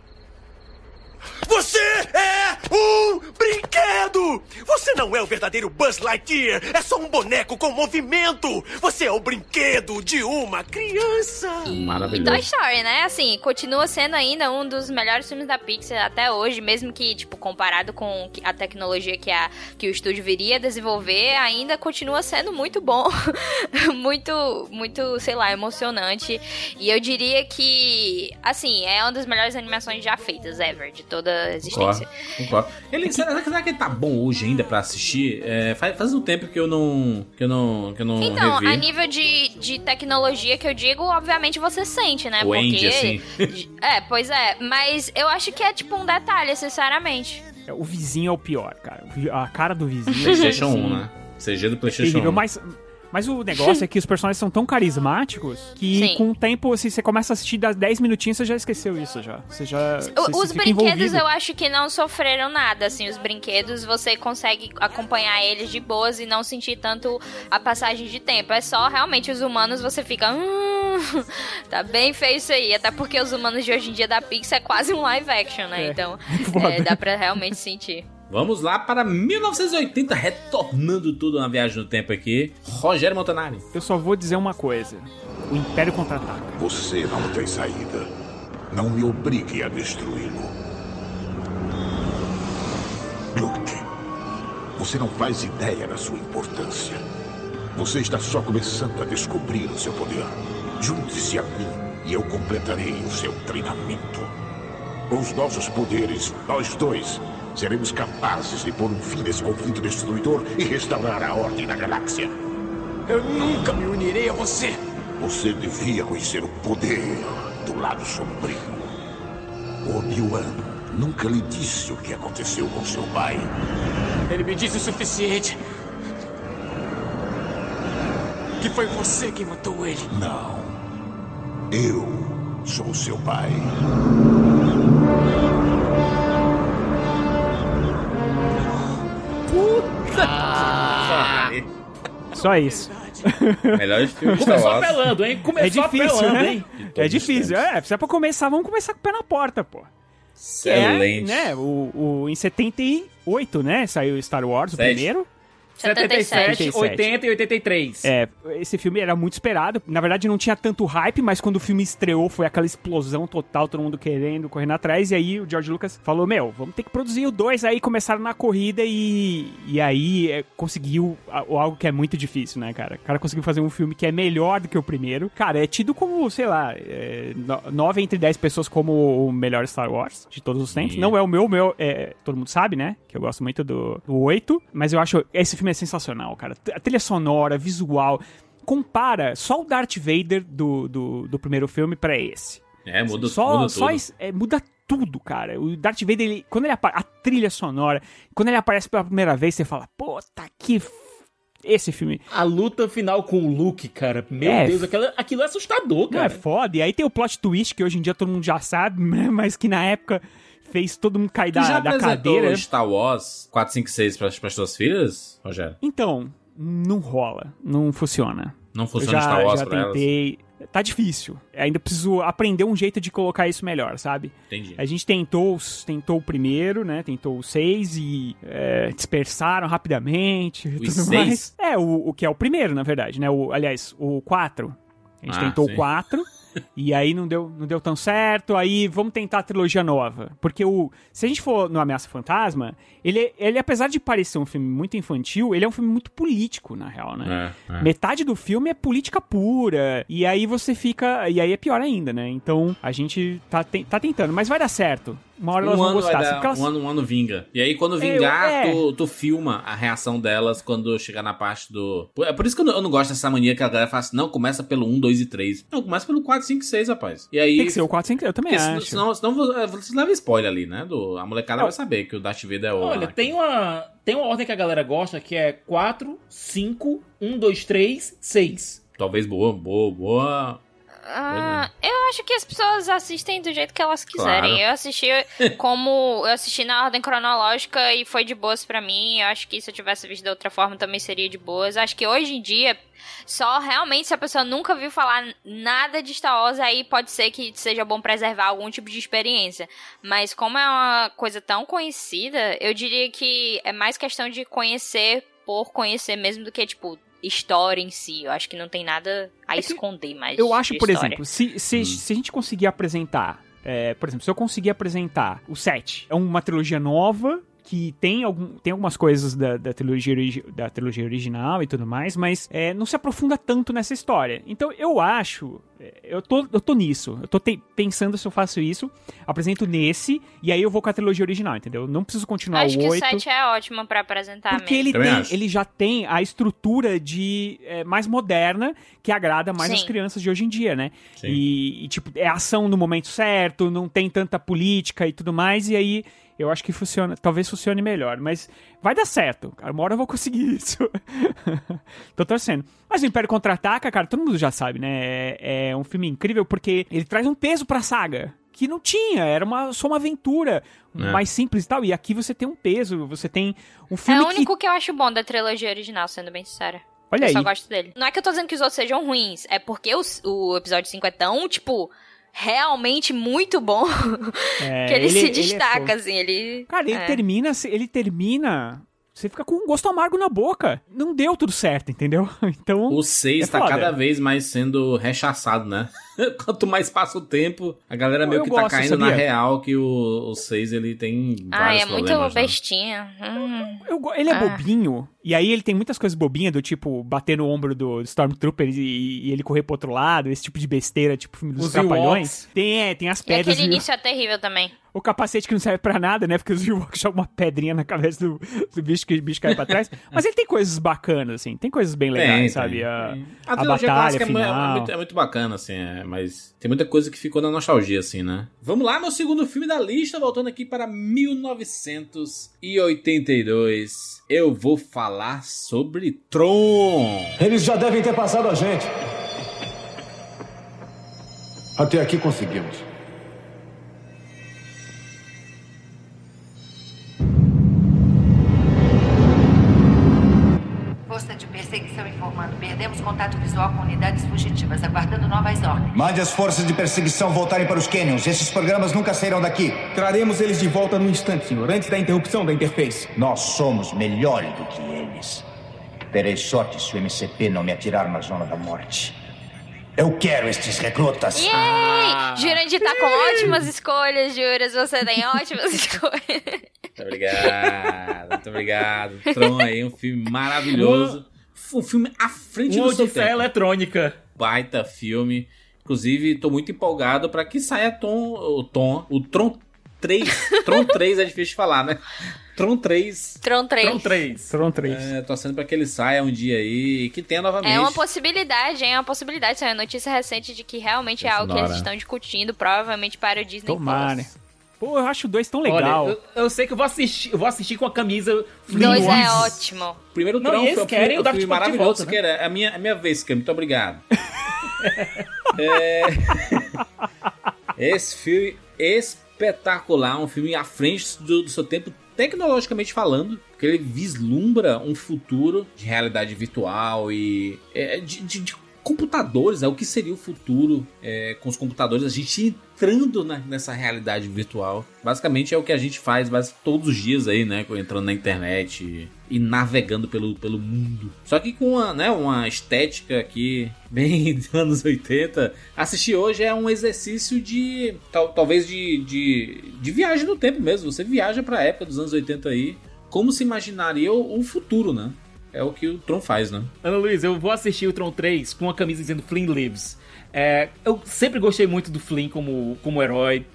Você é um brinquedo! Você não é o verdadeiro Buzz Lightyear! É só um boneco com movimento! Você é o brinquedo de uma criança! E Maravilhoso. Toy Story, né? Assim, continua sendo ainda um dos melhores filmes da Pixar até hoje, mesmo que, tipo, comparado com que- a tecnologia que, a, que o estúdio viria a desenvolver, ainda continua sendo muito bom. [LAUGHS] muito, muito, sei lá, emocionante. E eu diria que, assim, é uma das melhores animações já feitas ever, de toda existência. Concordo, concordo. Ele, será, será que ele tá bom hoje ainda pra assistir. É, faz, faz um tempo que eu não. que eu não. que eu não Então, revi. a nível de, de tecnologia que eu digo, obviamente você sente, né? O Andy, assim. É, pois é. Mas eu acho que é tipo um detalhe, sinceramente. É, O vizinho é o pior, cara. O A cara do vizinho. PlayStation assim, 1, né? CG do PlayStation terrível. 1. Mas, mas o negócio é que os personagens são tão carismáticos que Sim. com o tempo, assim, você começa a assistir das 10 minutinhos, você já esqueceu isso já. Você já. O- você- os brinquedos envolvido. eu acho que não sofreram nada, assim, os brinquedos você consegue acompanhar eles de boas e não sentir tanto a passagem de tempo. É só realmente os humanos você fica, hum, [LAUGHS] tá bem feio isso aí, até porque os humanos de hoje em dia da Pixar é quase um live action, né? É. Então, [LAUGHS] é, dá pra realmente sentir. Vamos lá para 1980, retornando tudo na viagem no tempo aqui. Rogério Montanari. Eu só vou dizer uma coisa: o Império contra-ataca. Você não tem saída. Não me obrigue a destruí-lo. Luke, você não faz ideia da sua importância. Você está só começando a descobrir o seu poder. Junte-se a mim e eu completarei o seu treinamento. Com os nossos poderes, nós dois seremos capazes de pôr um fim nesse conflito destruidor e restaurar a ordem na galáxia. Eu nunca me unirei a você. Você devia conhecer o poder do lado sombrio. Obi-Wan nunca lhe disse o que aconteceu com seu pai. Ele me disse o suficiente. Que foi você quem matou ele. Não. Eu sou seu pai. Só isso. [LAUGHS] Melhor filme de Star Começou Wars. apelando, hein? Começou é difícil, apelando, né? hein? É difícil. É, se é pra começar, vamos começar com o pé na porta, pô. É, Excelente. né, o, o, em 78, né, saiu Star Wars, o Sete. primeiro. 77, 77. 80 e 83. É, esse filme era muito esperado. Na verdade, não tinha tanto hype, mas quando o filme estreou, foi aquela explosão total, todo mundo querendo, correndo atrás. E aí o George Lucas falou: Meu, vamos ter que produzir o dois. Aí começaram na corrida e, e aí é, conseguiu algo que é muito difícil, né, cara? O cara conseguiu fazer um filme que é melhor do que o primeiro. Cara, é tido como, sei lá, é, no- nove entre dez pessoas como o melhor Star Wars de todos os tempos. Yeah. Não é o meu, o meu, é, todo mundo sabe, né? Que eu gosto muito do, do 8. Mas eu acho esse filme é sensacional, cara. A trilha sonora, visual. Compara só o Darth Vader do, do, do primeiro filme pra esse. É, muda, só, muda só tudo. isso- é, muda tudo, cara. O Darth Vader, ele, quando ele apa- a trilha sonora, quando ele aparece pela primeira vez, você fala, puta que f... esse filme. A luta final com o Luke, cara. Meu É, Deus, aquilo, aquilo é assustador, Não, é cara. foda. E aí tem o plot twist que hoje em dia todo mundo já sabe, [LAUGHS] mas que na época fez todo mundo cair da, da cadeira. Star Wars 456 para as suas filhas, Rogério? Então, não rola, não funciona. Não funciona já, Star Wars já pra elas? tentei. Tá difícil. Ainda preciso aprender um jeito de colocar isso melhor, sabe? Entendi. A gente tentou, tentou o primeiro, né? Tentou o 6 e é, dispersaram rapidamente e tudo seis? mais. É, o, o que é o primeiro, na verdade, né? O, aliás, o 4. A gente Ah, tentou sim. o 4. E aí não deu, não deu tão certo, aí vamos tentar a trilogia nova. Porque o. Se a gente for no Ameaça Fantasma, ele, ele, apesar de parecer um filme muito infantil, ele é um filme muito político, na real, né? É, é. Metade do filme é política pura. E aí você fica. E aí é pior ainda, né? Então a gente tá, te- tá tentando, mas vai dar certo. Uma hora elas Um vão ano, vai gostar. dar, Porque elas- um, ano, um ano vinga. E aí, quando É, vingar, eu- é. tu, tu filma a reação delas quando chegar na parte do. É por isso que eu não, eu não gosto dessa mania que a galera fala assim: não, começa pelo 1, 2 e 3. Não, começa pelo 4, 5 e 6, rapaz. E aí. Tem que ser o 4, 5, eu também porque acho. senão, senão, senão vo- você leva spoiler ali, né? Do, a molecada vai saber que o Darth Vader é o. Olha, tem uma, tem uma ordem que a galera gosta que é 4, 5, 1, 2, 3, 6. Talvez boa, boa, boa. Ah, eu acho que as pessoas assistem do jeito que elas quiserem. Claro. Eu assisti [LAUGHS] como. Eu assisti na ordem cronológica e foi de boas pra mim. Eu acho que se eu tivesse visto de outra forma também seria de boas. Acho que hoje em dia, só realmente se a pessoa nunca viu falar nada de Star Wars, aí pode ser que seja bom preservar algum tipo de experiência. Mas como é uma coisa tão conhecida, eu diria que é mais questão de conhecer por conhecer mesmo do que, tipo, história em si. Eu acho que não tem nada a esconder mais. Eu acho, de por história. exemplo, se, se, se a gente conseguir apresentar. é, por exemplo, se eu conseguir apresentar o 7, é uma trilogia nova que tem, algum, tem algumas coisas da, da, trilogia, origi- da trilogia original e tudo mais, mas é, não se aprofunda tanto nessa história. Então eu acho. é, Eu tô, eu tô nisso. Eu tô te- pensando se eu faço isso, apresento nesse, e aí eu vou com a trilogia original, entendeu? Não preciso continuar Acho o que 8. o 7 é ótimo pra apresentar Porque mesmo. ele, Também tem, acho. ele já tem a estrutura de é, mais moderna que agrada mais Sim. as crianças de hoje em dia, né? E, e, tipo, é ação no momento certo, não tem tanta política e tudo mais, e aí eu acho que funciona, talvez funcione melhor, mas vai dar certo, cara, uma hora eu vou conseguir [LAUGHS] isso. Tô torcendo. Mas o Império Contra-Ataca, cara, todo mundo já sabe, né? É, é um filme incrível porque ele traz um peso pra saga. Que não tinha, era uma, só uma aventura É. mais simples e tal. E aqui você tem um peso, você tem um É filme o que único que eu acho bom da trilogia original, sendo bem sincera. Olha eu aí. só gosto dele. Não é que eu tô dizendo que os outros sejam ruins, é porque o, o episódio 5 é tão, tipo, realmente muito bom É, [LAUGHS] que ele, se ele é destaca, fogo. assim, ele... Cara, ele é. termina, ele termina. Você fica com um gosto amargo na boca. Não deu tudo certo, entendeu? [LAUGHS] Então. O 6 é tá foda. cada vez mais sendo rechaçado, né? [LAUGHS] Quanto mais passa o tempo, a galera meio Eu que tá gosto, caindo na sabia? real que o, o 6 ele tem vários é muito né? bestinha. Hum. Eu go- ele é Ah. bobinho, e aí ele tem muitas coisas bobinhas, do tipo, bater no ombro do Stormtrooper e, e ele correr pro outro lado, esse tipo de besteira, tipo filme dos Os Trapalhões. Tem, é, tem as E pedras. aquele e o- início é terrível também. O capacete que não serve pra nada, né? Porque os Ewoks jogam uma pedrinha na cabeça do, do bicho que o bicho cai pra trás. [LAUGHS] Mas ele tem coisas bacanas, assim. Tem coisas bem legais, Tem, sabe? tem, a, a, trilogia batalha clássica é final. É, muito, é muito bacana, assim, é, mas tem muita coisa que ficou na nostalgia, assim, né? Vamos lá, meu segundo filme da lista, voltando aqui para 1982. Eu vou falar sobre Tron. Eles já devem ter passado a gente. Até aqui conseguimos. Contato visual com unidades fugitivas, aguardando novas ordens. Mande as forças de perseguição voltarem para os canyons. Esses programas nunca sairão daqui. Traremos eles de volta no instante, senhor, antes da interrupção da interface. Nós somos melhores do que eles. Terei sorte se o MCP não me atirar na zona da morte. Eu quero estes recrutas. Yay! Jurandir tá com ótimas escolhas, Juras. Você tem ótimas [LAUGHS] escolhas. Muito obrigado, muito obrigado. Tron aí, um filme maravilhoso. Um filme à frente Uma do seu tempo. eletrônica. Baita filme. Inclusive, tô muito empolgado pra que saia Tom, o Tom, o Tron 3. [LAUGHS] Tron 3 é difícil de falar, né? Tron 3. Tron 3. Tron 3. Tron 3. É, torcendo pra que ele saia um dia aí e que tenha novamente. É uma possibilidade, hein? É uma possibilidade. Saiu notícia recente de que realmente é algo que eles estão discutindo, provavelmente para o Disney Tomara. Plus. Pô, eu acho o 2 tão legal. Olha, eu, eu sei que eu vou assistir, eu vou assistir com a camisa Dois é ótimo. Primeiro Não, Tron e eles querem o Daft Punk de maravilhoso. volta, né? que era é a minha, a minha vez, Cam. Muito obrigado. [LAUGHS] É... Esse filme espetacular, um filme à frente do, do seu tempo, tecnologicamente falando, porque ele vislumbra um futuro de realidade virtual e é, de, de- de computadores, né? o que seria o futuro é, com os computadores, a gente entrando na- nessa realidade virtual. Basicamente é o que a gente faz todos os dias aí, né? Entrando na internet e, e navegando pelo, pelo mundo. Só que com uma, né, uma estética aqui [LAUGHS] bem dos anos 80. Assistir hoje é um exercício de. tal- talvez de, de, de viagem no tempo mesmo. Você viaja pra época dos anos 80 aí. Como se imaginaria o, o futuro, né? É o que o Tron faz, né? Ana Luiz, eu vou assistir o Tron 3 com uma camisa dizendo Flynn Lives. É, eu sempre gostei muito do Flynn como, como herói.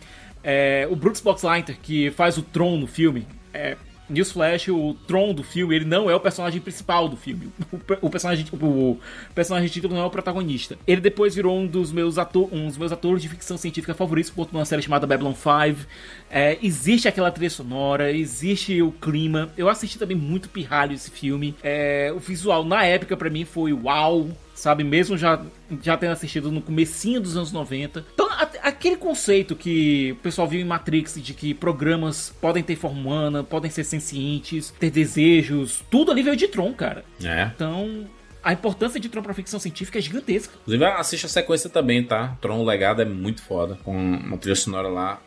É, o Brooks Boxleiter, que faz o Tron no filme, é, Newsflash, o Tron do filme, ele não é o personagem principal do filme. [LAUGHS] O, o personagem, o personagem título não é o protagonista. Ele depois virou um dos meus, ator, um dos meus atores de ficção científica favoritos por uma série chamada Babylon 5. É, existe aquela trilha sonora, existe o clima. Eu assisti também muito pirralho esse filme. É, o visual na época pra mim foi uau, sabe? Mesmo já, já tendo assistido no comecinho dos anos 90. Então, a- aquele conceito que o pessoal viu em Matrix de que programas podem ter forma humana, podem ser sencientes, ter desejos, tudo ali veio de Tron, cara. É. Então, a importância de Tron pra ficção científica é gigantesca. Inclusive, assiste a sequência também, tá? Tron o Legado é muito foda. Com uma trilha sonora lá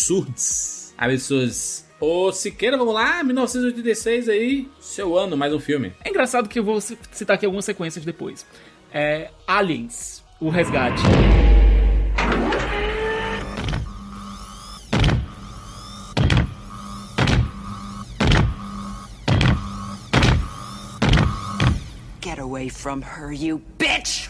absurdos. Absurdos. Ô Siqueira, vamos lá, 1986 aí, seu ano, mais um filme. É engraçado que eu vou ci- citar aqui algumas sequências depois é Aliens, o resgate. Get away from her, you bitch!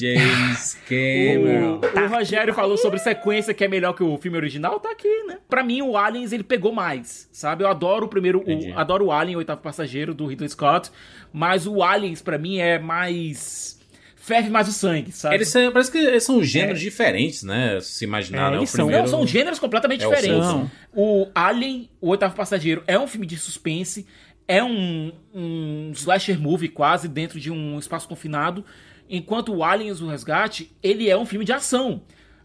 James [LAUGHS] Cameron. O, o Rogério falou sobre sequência que é melhor que o filme original, tá aqui, né? Pra mim, o Aliens, ele pegou mais, sabe? Eu adoro o primeiro, o, adoro o Alien, o oitavo passageiro, do Ridley Scott, mas o Aliens, pra mim, é mais... Ferve mais o sangue, sabe? Eles são, parece que eles são gêneros diferentes, né? Se imaginar, É, né? O são, primeiro... não, são gêneros completamente É o diferentes. Sultan. O Alien, o Oitavo Passageiro, é um filme de suspense, é um, um slasher movie quase dentro de um espaço confinado, enquanto o Aliens, o Resgate, ele é um filme de ação.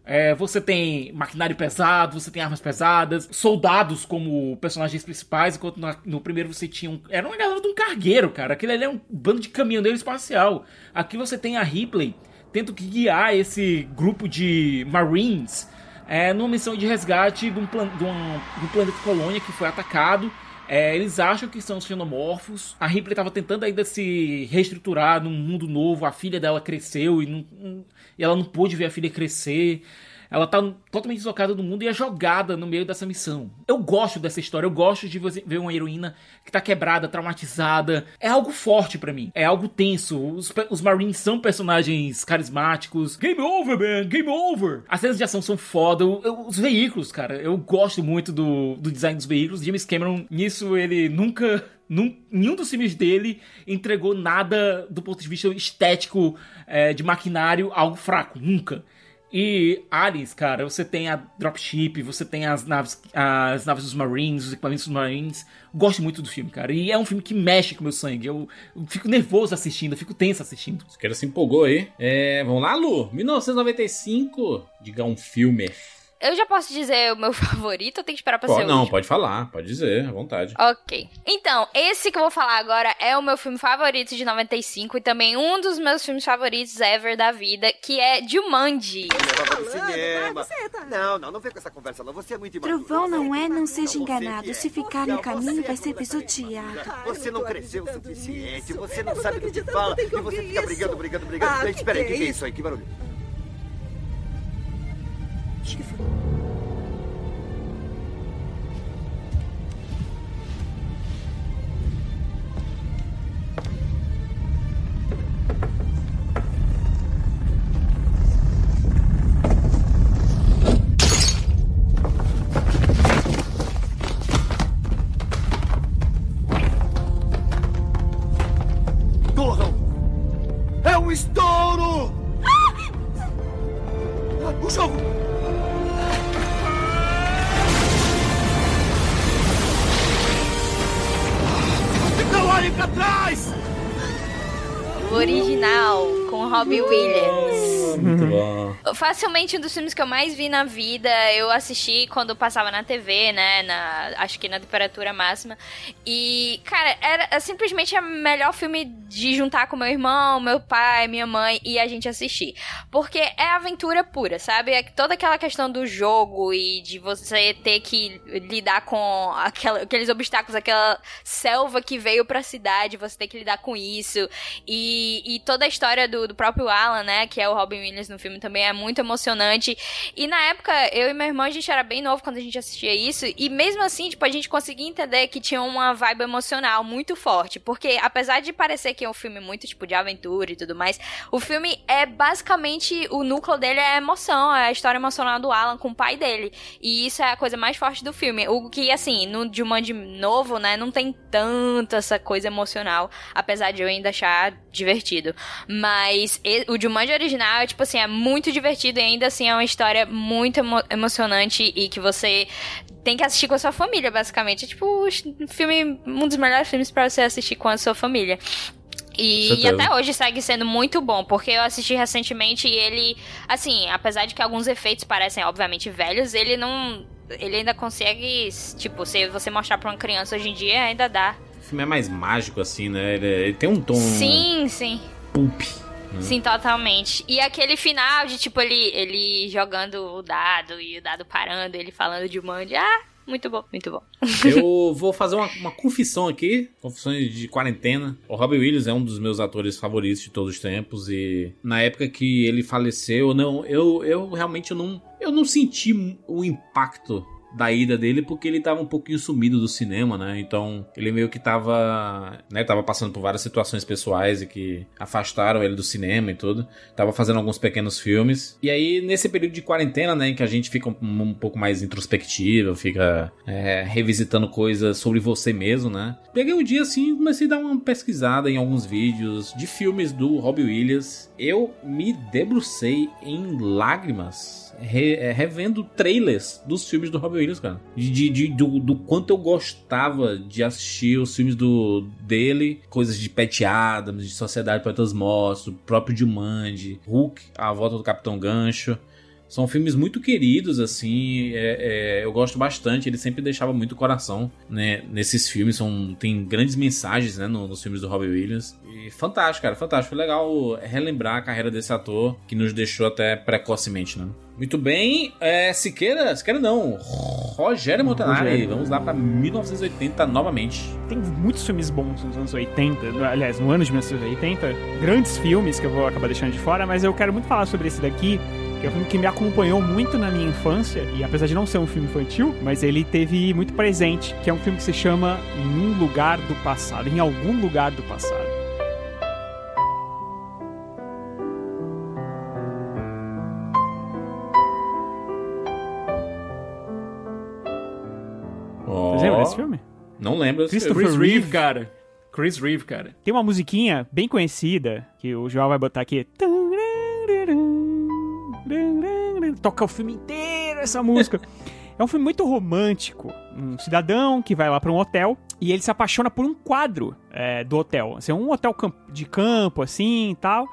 É, você tem maquinário pesado, você tem armas pesadas, soldados como personagens principais, enquanto na- no primeiro você tinha um. Era uma galera de um cargueiro, cara. Aquele ali é um bando de caminhoneiro espacial. Aqui você tem a Ripley tendo que guiar esse grupo de Marines é, numa missão de resgate de um, plan de um- de um planeta colônia que foi atacado. É, eles acham que são os xenomorfos. A Ripley estava tentando ainda se reestruturar num mundo novo. A filha dela cresceu e, não- e ela não pôde ver a filha crescer. Ela tá totalmente deslocada do mundo e é jogada no meio dessa missão. Eu gosto dessa história, eu gosto de ver uma heroína que tá quebrada, traumatizada. É algo forte pra mim, é algo tenso. Os, os Marines são personagens carismáticos. Game over, man, game over. As cenas de ação são foda. O- eu- Os veículos, cara, eu gosto muito do, do design dos veículos. James Cameron, nisso, ele nunca. Num, nenhum dos filmes dele entregou nada do ponto de vista estético é, de maquinário, algo fraco, nunca. E Aliens, cara, você tem a dropship, você tem as naves, as naves dos Marines, os equipamentos dos Marines. Gosto muito do filme, cara. E é um filme que mexe com o meu sangue. Eu, eu fico nervoso assistindo, eu fico tenso assistindo. Esse cara se empolgou aí. É, vamos lá, Lu? 1995. Diga um filme. Eu já posso dizer o meu [LAUGHS] favorito ou tem que esperar pra Pô, ser o não, último? pode falar, pode dizer, à vontade. Ok. Então, esse que eu vou falar agora é o meu filme favorito de 95 e também um dos meus filmes favoritos ever da vida, que é Jumanji. Levava pro cinema. Não, não, não vem com essa conversa não. Você é muito imaturo. Trovão não é, não seja Não, você enganado. é. Se ficar no caminho, vai é ser pisoteado. Você não cresceu o suficiente. Você não sabe do que fala. E você fica brigando, brigando, brigando. Ah, Espera aí, o é que é isso aí? Que barulho? Acho que foi. Facilmente um dos filmes que eu mais vi na vida, eu assisti quando passava na TV, né? Na, acho que na temperatura máxima. E, cara, era é simplesmente o melhor filme de juntar com meu irmão, meu pai, minha mãe e a gente assistir. Porque é aventura pura, sabe? É toda aquela questão do jogo e de você ter que lidar com aquela- aqueles obstáculos, aquela selva que veio pra cidade, você ter que lidar com isso. E, e toda a história do, do próprio Alan, né? Que é o Robin Williams no filme também é muito emocionante. E na época, eu e meu irmão, a gente era bem novo quando a gente assistia isso. E mesmo assim, tipo, a gente conseguia entender que tinha uma vibe emocional muito forte. Porque apesar de parecer que é um filme muito, tipo, de aventura e tudo mais, o filme é basicamente, o núcleo dele é a emoção, é a história emocional do Alan com o pai dele. E isso é a coisa mais forte do filme. O que, assim, no Jumanji novo, né, não tem tanto essa coisa emocional, apesar de eu ainda achar divertido. Mas o Jumanji original, tipo assim, é muito divertido e ainda assim é uma história muito emo- emocionante e que você tem que assistir com a sua família, basicamente. É tipo um filme, um dos melhores filmes pra você assistir com a sua família. E, e até hoje segue sendo muito bom, porque eu assisti recentemente e ele, assim, apesar de que alguns efeitos parecem obviamente velhos, ele não. Ele ainda consegue, tipo, se você mostrar pra uma criança hoje em dia, ainda dá. O filme é mais mágico, assim, né? Ele, ele tem um tom. Sim, sim. Pulp. Né? Sim, totalmente. E aquele final de, tipo, ele, ele jogando o dado e o dado parando, ele falando de Mandy. Ah, muito bom, muito bom. [LAUGHS] Eu vou fazer uma, uma confissão aqui, confissões de quarentena. O Robbie Williams é um dos meus atores favoritos de todos os tempos e na época que ele faleceu, não, eu, eu realmente não, eu não senti o impacto da ida dele porque ele tava um pouquinho sumido do cinema, né? Então, ele meio que tava, né, tava passando por várias situações pessoais e que afastaram ele do cinema e tudo. Tava fazendo alguns pequenos filmes. E aí, nesse período de quarentena, né, em que a gente fica um, um pouco mais introspectivo, fica é, revisitando coisas sobre você mesmo, né? Peguei um dia assim e comecei a dar uma pesquisada em alguns vídeos de filmes do Robbie Williams. Eu me debrucei em lágrimas re- é, revendo trailers dos filmes do Robin Williams, cara. De, de- do, do quanto eu gostava de assistir os filmes do dele, coisas de Pat Adams, de Sociedade para Todos Mortos, o próprio Jumanji, Hulk, A Volta do Capitão Gancho. São filmes muito queridos, assim, é- é, eu gosto bastante. Ele sempre deixava muito coração né, nesses filmes. São, tem grandes mensagens né, no- nos filmes do Robin Williams. E fantástico, cara, fantástico. Foi legal relembrar a carreira desse ator que nos deixou até precocemente, né? Muito bem, é, Siqueira, Siqueira não, Rogério Montanari, Rogério. vamos lá pra 1980 novamente. Tem muitos filmes bons nos anos 80, no- aliás, no ano de 1980. Grandes filmes que eu vou acabar deixando de fora, mas eu quero muito falar sobre esse daqui, que é um filme que me acompanhou muito na minha infância, e apesar de não ser um filme infantil, mas ele teve muito presente, que é um filme que se chama Em um Lugar do Passado, em algum lugar do passado. Desse filme? Não lembro Christopher filme. Reeve, cara. Chris Reeve, cara. Tem uma musiquinha bem conhecida que o João vai botar aqui. Toca o filme inteiro essa música. É um filme muito romântico. Um cidadão que vai lá pra um hotel e ele se apaixona por um quadro é, do hotel. Assim, um hotel de campo, assim e tal.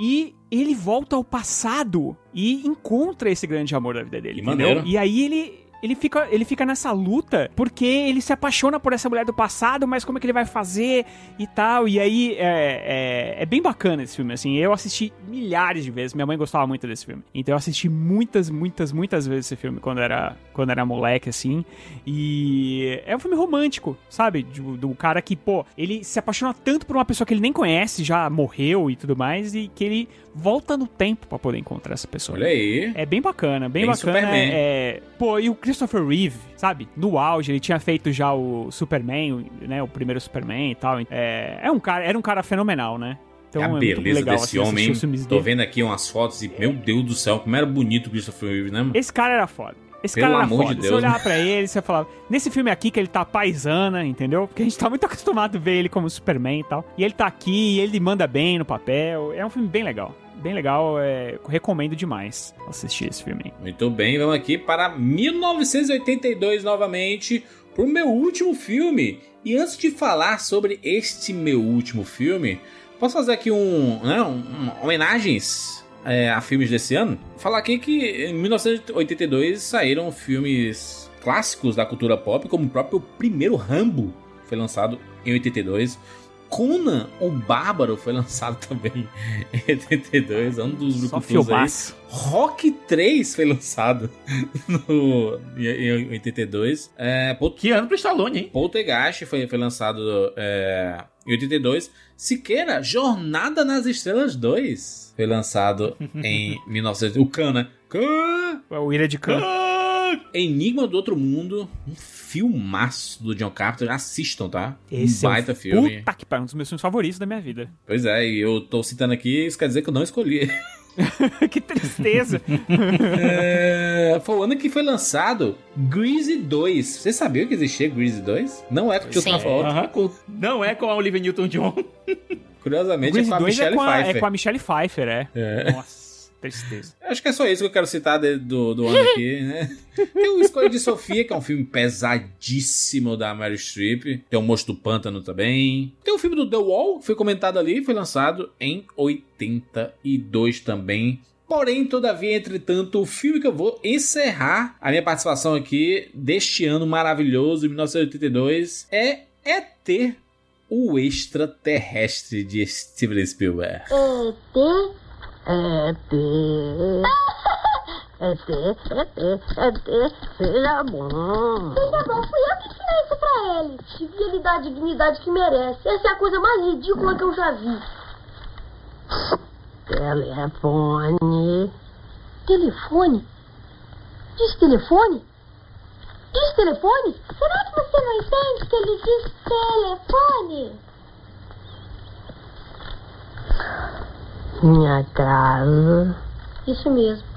E ele volta ao passado e encontra esse grande amor da vida dele. Que entendeu? maneiro. E aí ele. Ele fica, ele fica nessa luta porque ele se apaixona por essa mulher do passado, mas como é que ele vai fazer e tal. E aí é, é, é bem bacana esse filme, assim. Eu assisti milhares de vezes. Minha mãe gostava muito desse filme. Então eu assisti muitas, muitas, muitas vezes esse filme quando era, quando era moleque, assim. E é um filme romântico, sabe? Do, do cara que, pô, ele se apaixona tanto por uma pessoa que ele nem conhece, já morreu e tudo mais, e que ele volta no tempo pra poder encontrar essa pessoa. Olha aí. É bem bacana, bem, Bem bacana. Superman. É, pô, e o Christopher Reeve, sabe? No auge, ele tinha feito já o Superman, né? O primeiro Superman e tal. É, é um cara, era um cara fenomenal, né? Então a é muito beleza legal desse assim, homem. Tô vendo aqui umas fotos e, meu Deus do céu, como era bonito o Christopher Reeve, né? mano? Esse cara era foda. Esse Pelo cara era amor de foda. Deus, você olhava né? pra ele, você falava, nesse filme aqui que ele tá paisana, entendeu? Porque a gente tá muito [LAUGHS] acostumado a ver ele como Superman e tal. E ele tá aqui, e ele manda bem no papel. É um filme bem legal. Bem legal, é, recomendo demais assistir esse filme. Muito bem, vamos aqui para 1982 novamente, pro meu último filme. E antes de falar sobre este meu último filme, posso fazer aqui um, né, um, um- homenagens é, a filmes desse ano? Falar aqui que em 1982 saíram filmes clássicos da cultura pop, como o próprio primeiro Rambo foi lançado em 82. Conan, o Bárbaro, foi lançado [LAUGHS] também em 82, é um dos Só grupos aí. Rock 3 foi lançado [LAUGHS] no, em, em 82. É, Que ano pro Stallone, hein? Poltergeist foi, foi lançado é, em 82. Siqueira, Jornada nas Estrelas 2 foi lançado [LAUGHS] em 1900. O Khan, né? Khan! O Ilha de Khan. Enigma do Outro Mundo, um filmaço do John Carpenter. Assistam, tá? Esse um baita é um, filme. Puta que pariu, um dos meus filmes favoritos da minha vida. [LAUGHS] Pois é, e eu tô citando aqui, isso quer dizer que eu não escolhi. [LAUGHS] que tristeza. [LAUGHS] É, foi o ano que foi lançado Greasy 2. Você sabia que existia Greasy 2? Não é com o. Aham, com- não é com a Olivia Newton-John. Curiosamente é com a 2 Michelle é com a, Pfeiffer. é com a Michelle Pfeiffer, é. É. Nossa, tristeza. Acho que é só isso que eu quero citar de- do, do ano aqui, né? [LAUGHS] Tem o Escolha de Sofia, que é um filme pesadíssimo da Mary Streep. Tem o Monstro do Pântano também. Tem o filme do The Wall, que foi comentado ali, foi lançado em 82 também. Porém, todavia, entretanto, o filme que eu vou encerrar a minha participação aqui deste ano maravilhoso, 1982, é ET, o extraterrestre de Steven Spielberg. ET, ET, ET, ET, ET, seja bom. Seja bom, fui eu que ensinei isso pra ele. Devia lhe dar a dignidade que merece. Essa é a coisa mais ridícula que eu já vi. Telefone. Telefone? Diz telefone? Diz telefone? Será que você não entende que ele diz telefone? Minha casa. Isso mesmo.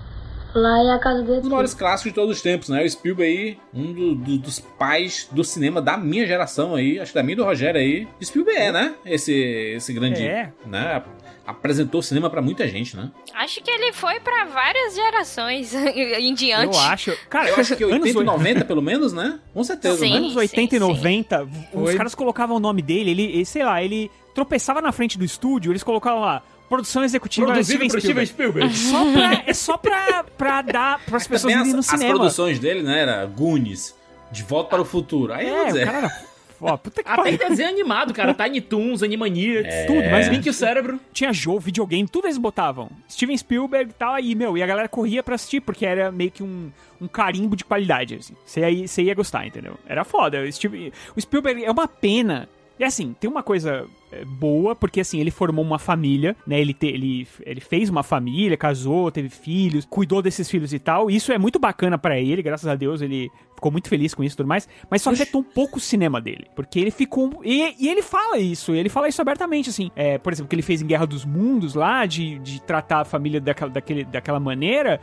Lá é a casa dele. Um dos maiores clássicos de todos os tempos, né? O Spielberg aí, um do- do- dos pais do cinema da minha geração aí, acho que da minha e do Rogério aí. Spielberg é, né? Esse, esse grande. É. Né? Apresentou o cinema pra muita gente, né? Acho que ele foi pra várias gerações [LAUGHS] em diante. Eu acho. Cara, Eu acho que anos 80 e oit- 90, pelo menos, né? Com certeza, Sim. né? anos 80 e 90, os Foi. caras colocavam o nome dele, ele, ele, sei lá, ele tropeçava na frente do estúdio, eles colocavam lá, produção executiva Produzido Steven por Steven Spielberg. Spielberg. Só pra, é só pra, pra dar pras pessoas irem no as, as cinema. produções dele, né? Era Goonies, De Volta para o Futuro. Aí É, o cara era... [LAUGHS] Ó, puta que Até pariu. desenho animado, cara. Tiny Toons, Animaniacs, É. Tudo, mas Link o cérebro. Tinha jogo, videogame, tudo eles botavam. Steven Spielberg e tal, aí, meu, e a galera corria pra assistir, porque era meio que um, um carimbo de qualidade, assim. Você ia, você ia gostar, entendeu? Era foda. O, Steve- o Spielberg é uma pena. E assim, tem uma coisa é, boa, porque assim, ele formou uma família, né? Ele, te- ele, ele fez uma família, casou, teve filhos, cuidou desses filhos e tal. Isso é muito bacana pra ele, graças a Deus, ele ficou muito feliz com isso e tudo mais. Mas só afetou um pouco o cinema dele. Porque ele ficou. E, e ele fala isso, ele fala isso abertamente, assim. É, por exemplo, que ele fez em Guerra dos Mundos lá, de, de tratar a família daquela, daquele, daquela maneira.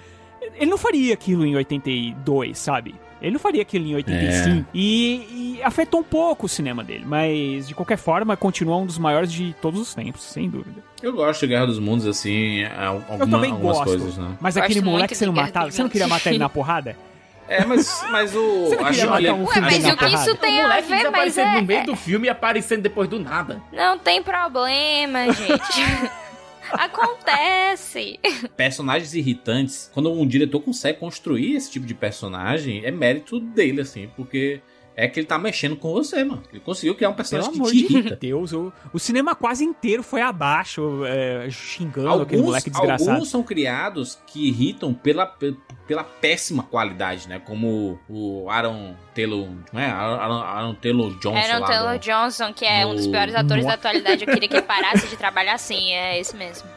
Ele não faria aquilo em 82, sabe? Ele não faria aquilo em 85. E, e afetou um pouco o cinema dele. Mas, de qualquer forma, continua um dos maiores de todos os tempos, sem dúvida. Eu gosto de Guerra dos Mundos, assim, Eu alguma- também algumas gosto. coisas, né? Mas aquele moleque você não matava? Você não queria matar ele na porrada? É, mas, mas o. Você queria matar um Ué, mas o que isso porrada? tem a ver? Mas é, no meio do filme e aparecendo depois do nada. Não tem problema, gente. [LAUGHS] Acontece. [LAUGHS] personagens irritantes, quando um diretor consegue construir esse tipo de personagem, é mérito dele, assim, porque é que ele tá mexendo com você, mano. Ele conseguiu criar um Pelo personagem que amor te de irrita. Deus, o, o cinema quase inteiro foi abaixo, é, xingando aquele Alguns, moleque desgraçado. alguns são criados que irritam pela, pe- pela péssima qualidade, né? Como o Aaron Taylor, não é? Aaron, Aaron Taylor Johnson Aaron lá Taylor do- Johnson, que é um dos no- piores atores da atualidade. Eu queria que ele [LAUGHS] parasse de trabalhar assim. É esse mesmo.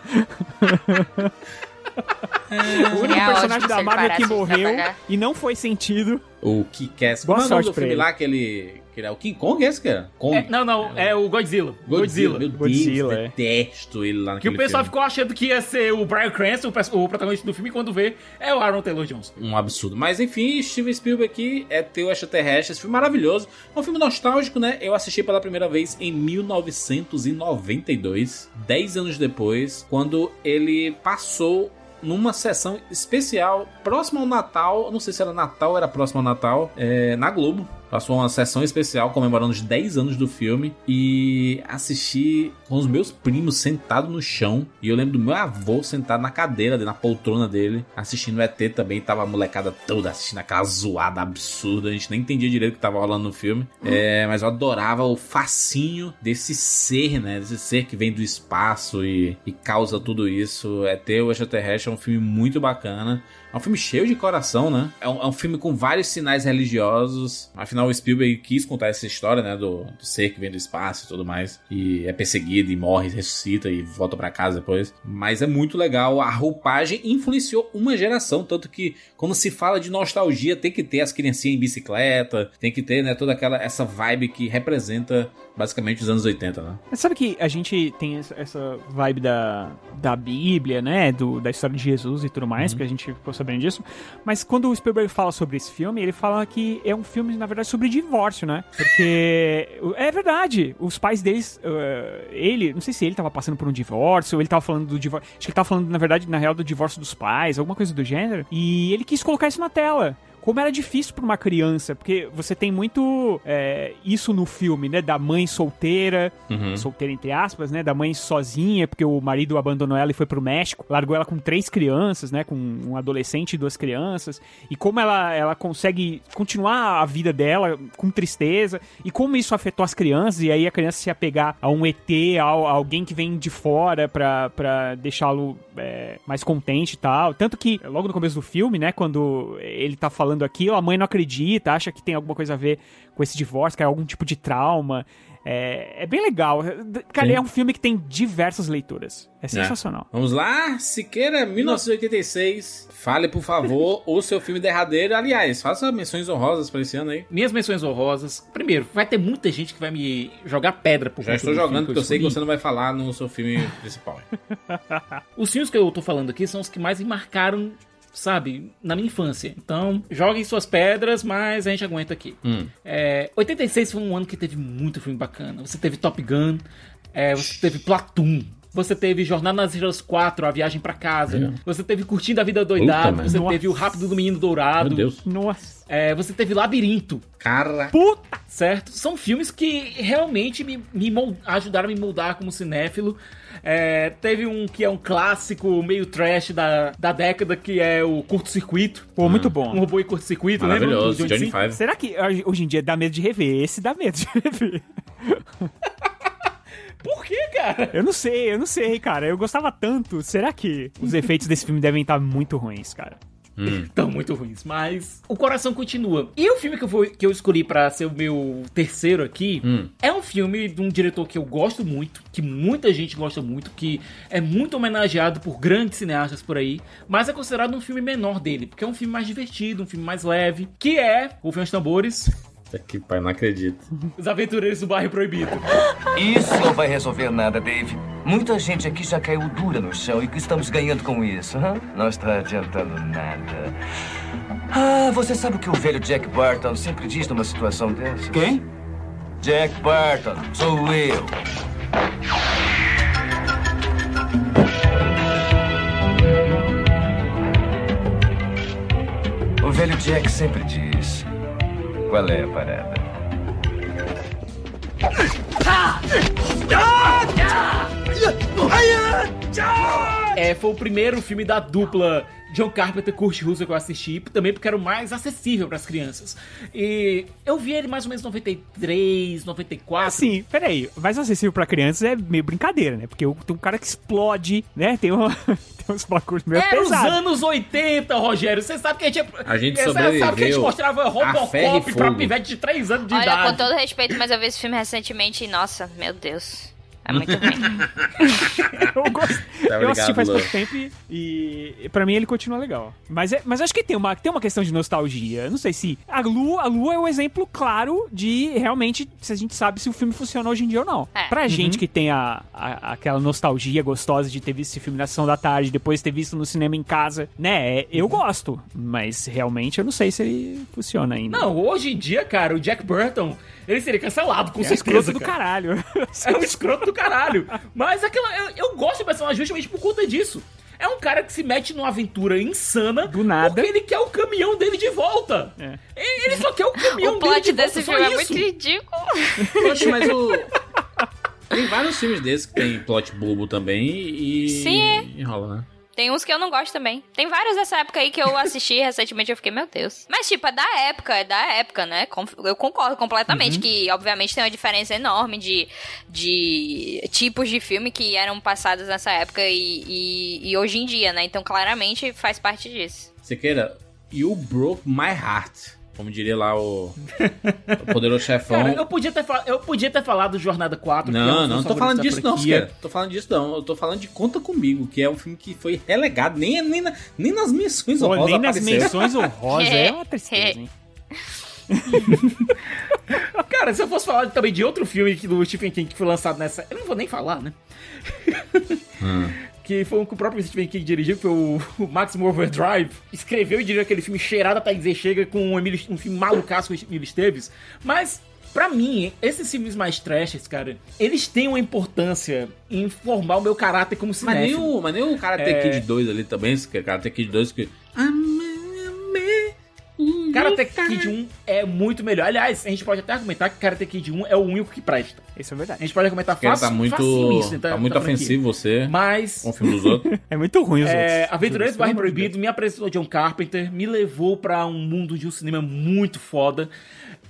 [LAUGHS] O único Seria personagem ótimo se da Marvel que morreu e não foi sentido. O Kick-Ass. Boa Como é o nome sorte do pra filme ele. lá que ele... Que ele é o King Kong, esse, cara? Kong. É, não, não, é o Godzilla. Godzilla. Godzilla. Meu Godzilla, Deus, é. detesto ele lá Que naquele o pessoal filme. ficou achando que ia ser o Brian Cranston, o protagonista do filme, e quando vê, é o Aaron Taylor Johnson. Um absurdo. Mas enfim, Steven Spielberg aqui é teu extraterrestre. Esse filme maravilhoso. É um filme nostálgico, né? Eu assisti pela primeira vez em 1992, 10 anos depois, quando ele passou numa sessão especial próximo ao Natal. Não sei se era Natal era próximo ao Natal, é, na Globo. Passou uma sessão especial comemorando os 10 anos do filme e assisti com os meus primos sentado no chão. E eu lembro do meu avô sentado na cadeira, na poltrona dele, assistindo o ET também. Tava a molecada toda assistindo aquela zoada absurda. A gente nem entendia direito o que tava rolando no filme. É, mas eu adorava o facinho desse ser, né? Desse ser que vem do espaço e, e causa tudo isso. ET, o extraterrestre, é um filme muito bacana. É um filme cheio de coração, né? É um, é um filme com vários sinais religiosos. Afinal, o Spielberg quis contar essa história, né? Do, do ser que vem do espaço e tudo mais. E é perseguido e morre, ressuscita e volta pra casa depois. Mas é muito legal. A roupagem influenciou uma geração. Tanto que, quando se fala de nostalgia, tem que ter as criancinhas em bicicleta. Tem que ter, né? Toda aquela essa vibe que representa basicamente os anos 80, né? Mas sabe que a gente tem essa, vibe da, da Bíblia, né? Do, da história de Jesus e tudo mais, Uhum. porque a gente ficou sabendo disso. Mas quando o Spielberg fala sobre esse filme, ele fala que é um filme, na verdade, sobre divórcio, né? Porque [LAUGHS] é verdade, os pais deles, uh, ele, não sei se ele tava passando por um divórcio, ou ele tava falando do divórcio. Acho que ele tava falando, na verdade, na real, do divórcio dos pais, alguma coisa do gênero. E ele quis colocar isso na tela como era difícil pra uma criança, porque você tem muito é, isso no filme, né? Da mãe solteira, Uhum. solteira entre aspas, né? Da mãe sozinha, porque o marido abandonou ela e foi pro México, largou ela com três crianças, né? Com um adolescente e duas crianças, e como ela, ela consegue continuar a vida dela com tristeza, e como isso afetou as crianças, e aí a criança se apegar a um ET, a, a alguém que vem de fora pra, pra deixá-lo é, mais contente e tal. Tanto que, logo no começo do filme, né? Quando ele tá falando aquilo, a mãe não acredita, acha que tem alguma coisa a ver com esse divórcio, que é algum tipo de trauma. É, é bem legal. Cara, Sim. é um filme que tem diversas leituras. É sensacional. Vamos lá, Siqueira, 1986. Fale, por favor, o seu filme derradeiro. Aliás, faça menções honrosas pra esse ano aí. Minhas menções honrosas. Primeiro, vai ter muita gente que vai me jogar pedra por Já estou do jogando porque eu sei que você não vai falar no seu filme principal. [LAUGHS] Os filmes que eu tô falando aqui são os que mais me marcaram, sabe, na minha infância. Então, joguem suas pedras, mas a gente aguenta aqui. Hum. É, 86 foi um ano que teve muito filme bacana. Você teve Top Gun, é, você teve Platoon. Você teve Jornada nas Estrelas 4, A Viagem pra Casa. É. Você teve Curtindo a Vida Doidado. Puta, você mano. teve O Rápido do Menino Dourado. Meu Deus. Nossa. É, você teve Labirinto. Cara. Puta! Certo? São filmes que realmente me, me ajudaram a me moldar como cinéfilo. É, teve um que é um clássico meio trash da, da década, que é o Curto Circuito. Pô, muito bom. Um robô em curto circuito, lembra? Maravilhoso, Johnny? Five. Será que ah, hoje em dia dá medo de rever? Esse dá medo de rever. [LAUGHS] Por que, cara? Eu não sei, eu não sei, cara. Eu gostava tanto. Será que os [LAUGHS] efeitos desse filme devem estar muito ruins, cara? [LAUGHS] Estão muito ruins, mas o coração continua. E o filme que eu, vou, que eu escolhi pra ser o meu terceiro aqui Hum. é um filme de um diretor que eu gosto muito, que muita gente gosta muito, que é muito homenageado por grandes cineastas por aí, mas é considerado um filme menor dele, porque é um filme mais divertido, um filme mais leve, que é Rufem os Tambores, Que pai, não acredito. Os Aventureiros do Bairro Proibido. Isso não vai resolver nada, Dave. Muita gente aqui já caiu dura no chão e o que estamos ganhando com isso? hã? Não está adiantando nada. Ah, você sabe o que o velho Jack Barton sempre diz numa situação dessa? Quem? Jack Barton, sou eu. O velho Jack sempre diz: Qual é a parada? É, foi o primeiro filme da dupla John Carpenter Kurt Russell que eu assisti, também porque era o mais acessível para as crianças. E eu vi ele mais ou menos em 93, 94. Assim, peraí, mais acessível pra crianças é meio brincadeira, né? Porque tem um cara que explode, né? Tem, um, [LAUGHS] tem uns bagulhos meio Era os pesados. anos 80, Rogério. Você sabe que a gente... A gente você sabe que a gente mostrava Robocop pra pivete de 3 anos de Olha, idade. com todo respeito, mas eu vi esse filme recentemente e, nossa, meu Deus. É muito ruim. [LAUGHS] eu gosto. Tá eu assisti faz pouco tempo e, e pra mim ele continua legal. Mas, é, mas acho que tem uma, tem uma questão de nostalgia. Não sei se. A Lu, a Lu é um exemplo claro de realmente se a gente sabe se o filme funciona hoje em dia ou não. É. Pra Uhum. gente que tem a, a- aquela nostalgia gostosa de ter visto esse filme na sessão da tarde, depois ter visto no cinema em casa, né? é, Eu gosto. Mas realmente eu não sei se ele funciona ainda. Não, hoje em dia, cara, o Jack Burton, ele seria cancelado, com é um certeza. escroto do cara. caralho. [LAUGHS] É um escroto do caralho. Mas aquela, eu, eu gosto do personagem justamente por conta disso. É um cara que se mete numa aventura insana do nada. porque ele quer o caminhão dele de volta. É. Ele só quer o caminhão O dele de plot volta. desse só filme é isso. muito ridículo. Poxa, mas o. [LAUGHS] Tem vários filmes desses que tem plot bobo também e. Sim. Enrola, né? Tem uns que eu não gosto também. Tem vários dessa época aí que eu assisti [LAUGHS] recentemente eu fiquei, meu Deus. Mas, tipo, é da época, é da época, né? Eu concordo completamente que, obviamente, tem uma diferença enorme de, de tipos de filme que eram passados nessa época e, e, e hoje em dia, né? Então, claramente, faz parte disso. Siqueira, You Broke My Heart. Como diria lá o, o [LAUGHS] poderoso chefão. Cara, eu podia, ter fal- eu podia ter falado Jornada 4. que é um Não, não, não tô falando disso não. Siqueira. Tô falando disso não. Eu tô falando de Conta Comigo, que é um filme que foi relegado. Nem, nem, na- nem nas menções Pô, honrosas nem nas menções honrosas é uma tristeza, hein? [LAUGHS] Cara, se eu fosse falar também de outro filme do Stephen King que foi lançado nessa. Eu não vou nem falar, né? Hum. Que foi um que o próprio Stephen King dirigiu, que foi o, o Maximum Overdrive. Escreveu e dirigiu aquele filme Cheirada Pra Dizer Chega com Emílio, um filme malucaço com o Emílio Esteves. Mas, pra mim, esses filmes mais trashes, cara, eles têm uma importância em formar o meu caráter como Mas nem o, mas nem o Karate É. Kid 2 ali também, Siqueira. Karate Kid 2 que... Karate Kid 1 é muito melhor. Aliás, a gente pode até argumentar que Karate Kid 1 é o único que presta. Isso é verdade. A gente pode argumentar fácil, tá muito, isso, tá muito ofensivo você Mas... com o filme dos outros. [LAUGHS] É muito ruim os É, outros. Aventureiros de Proibido me apresentou John Carpenter, me levou pra um mundo de um cinema muito foda.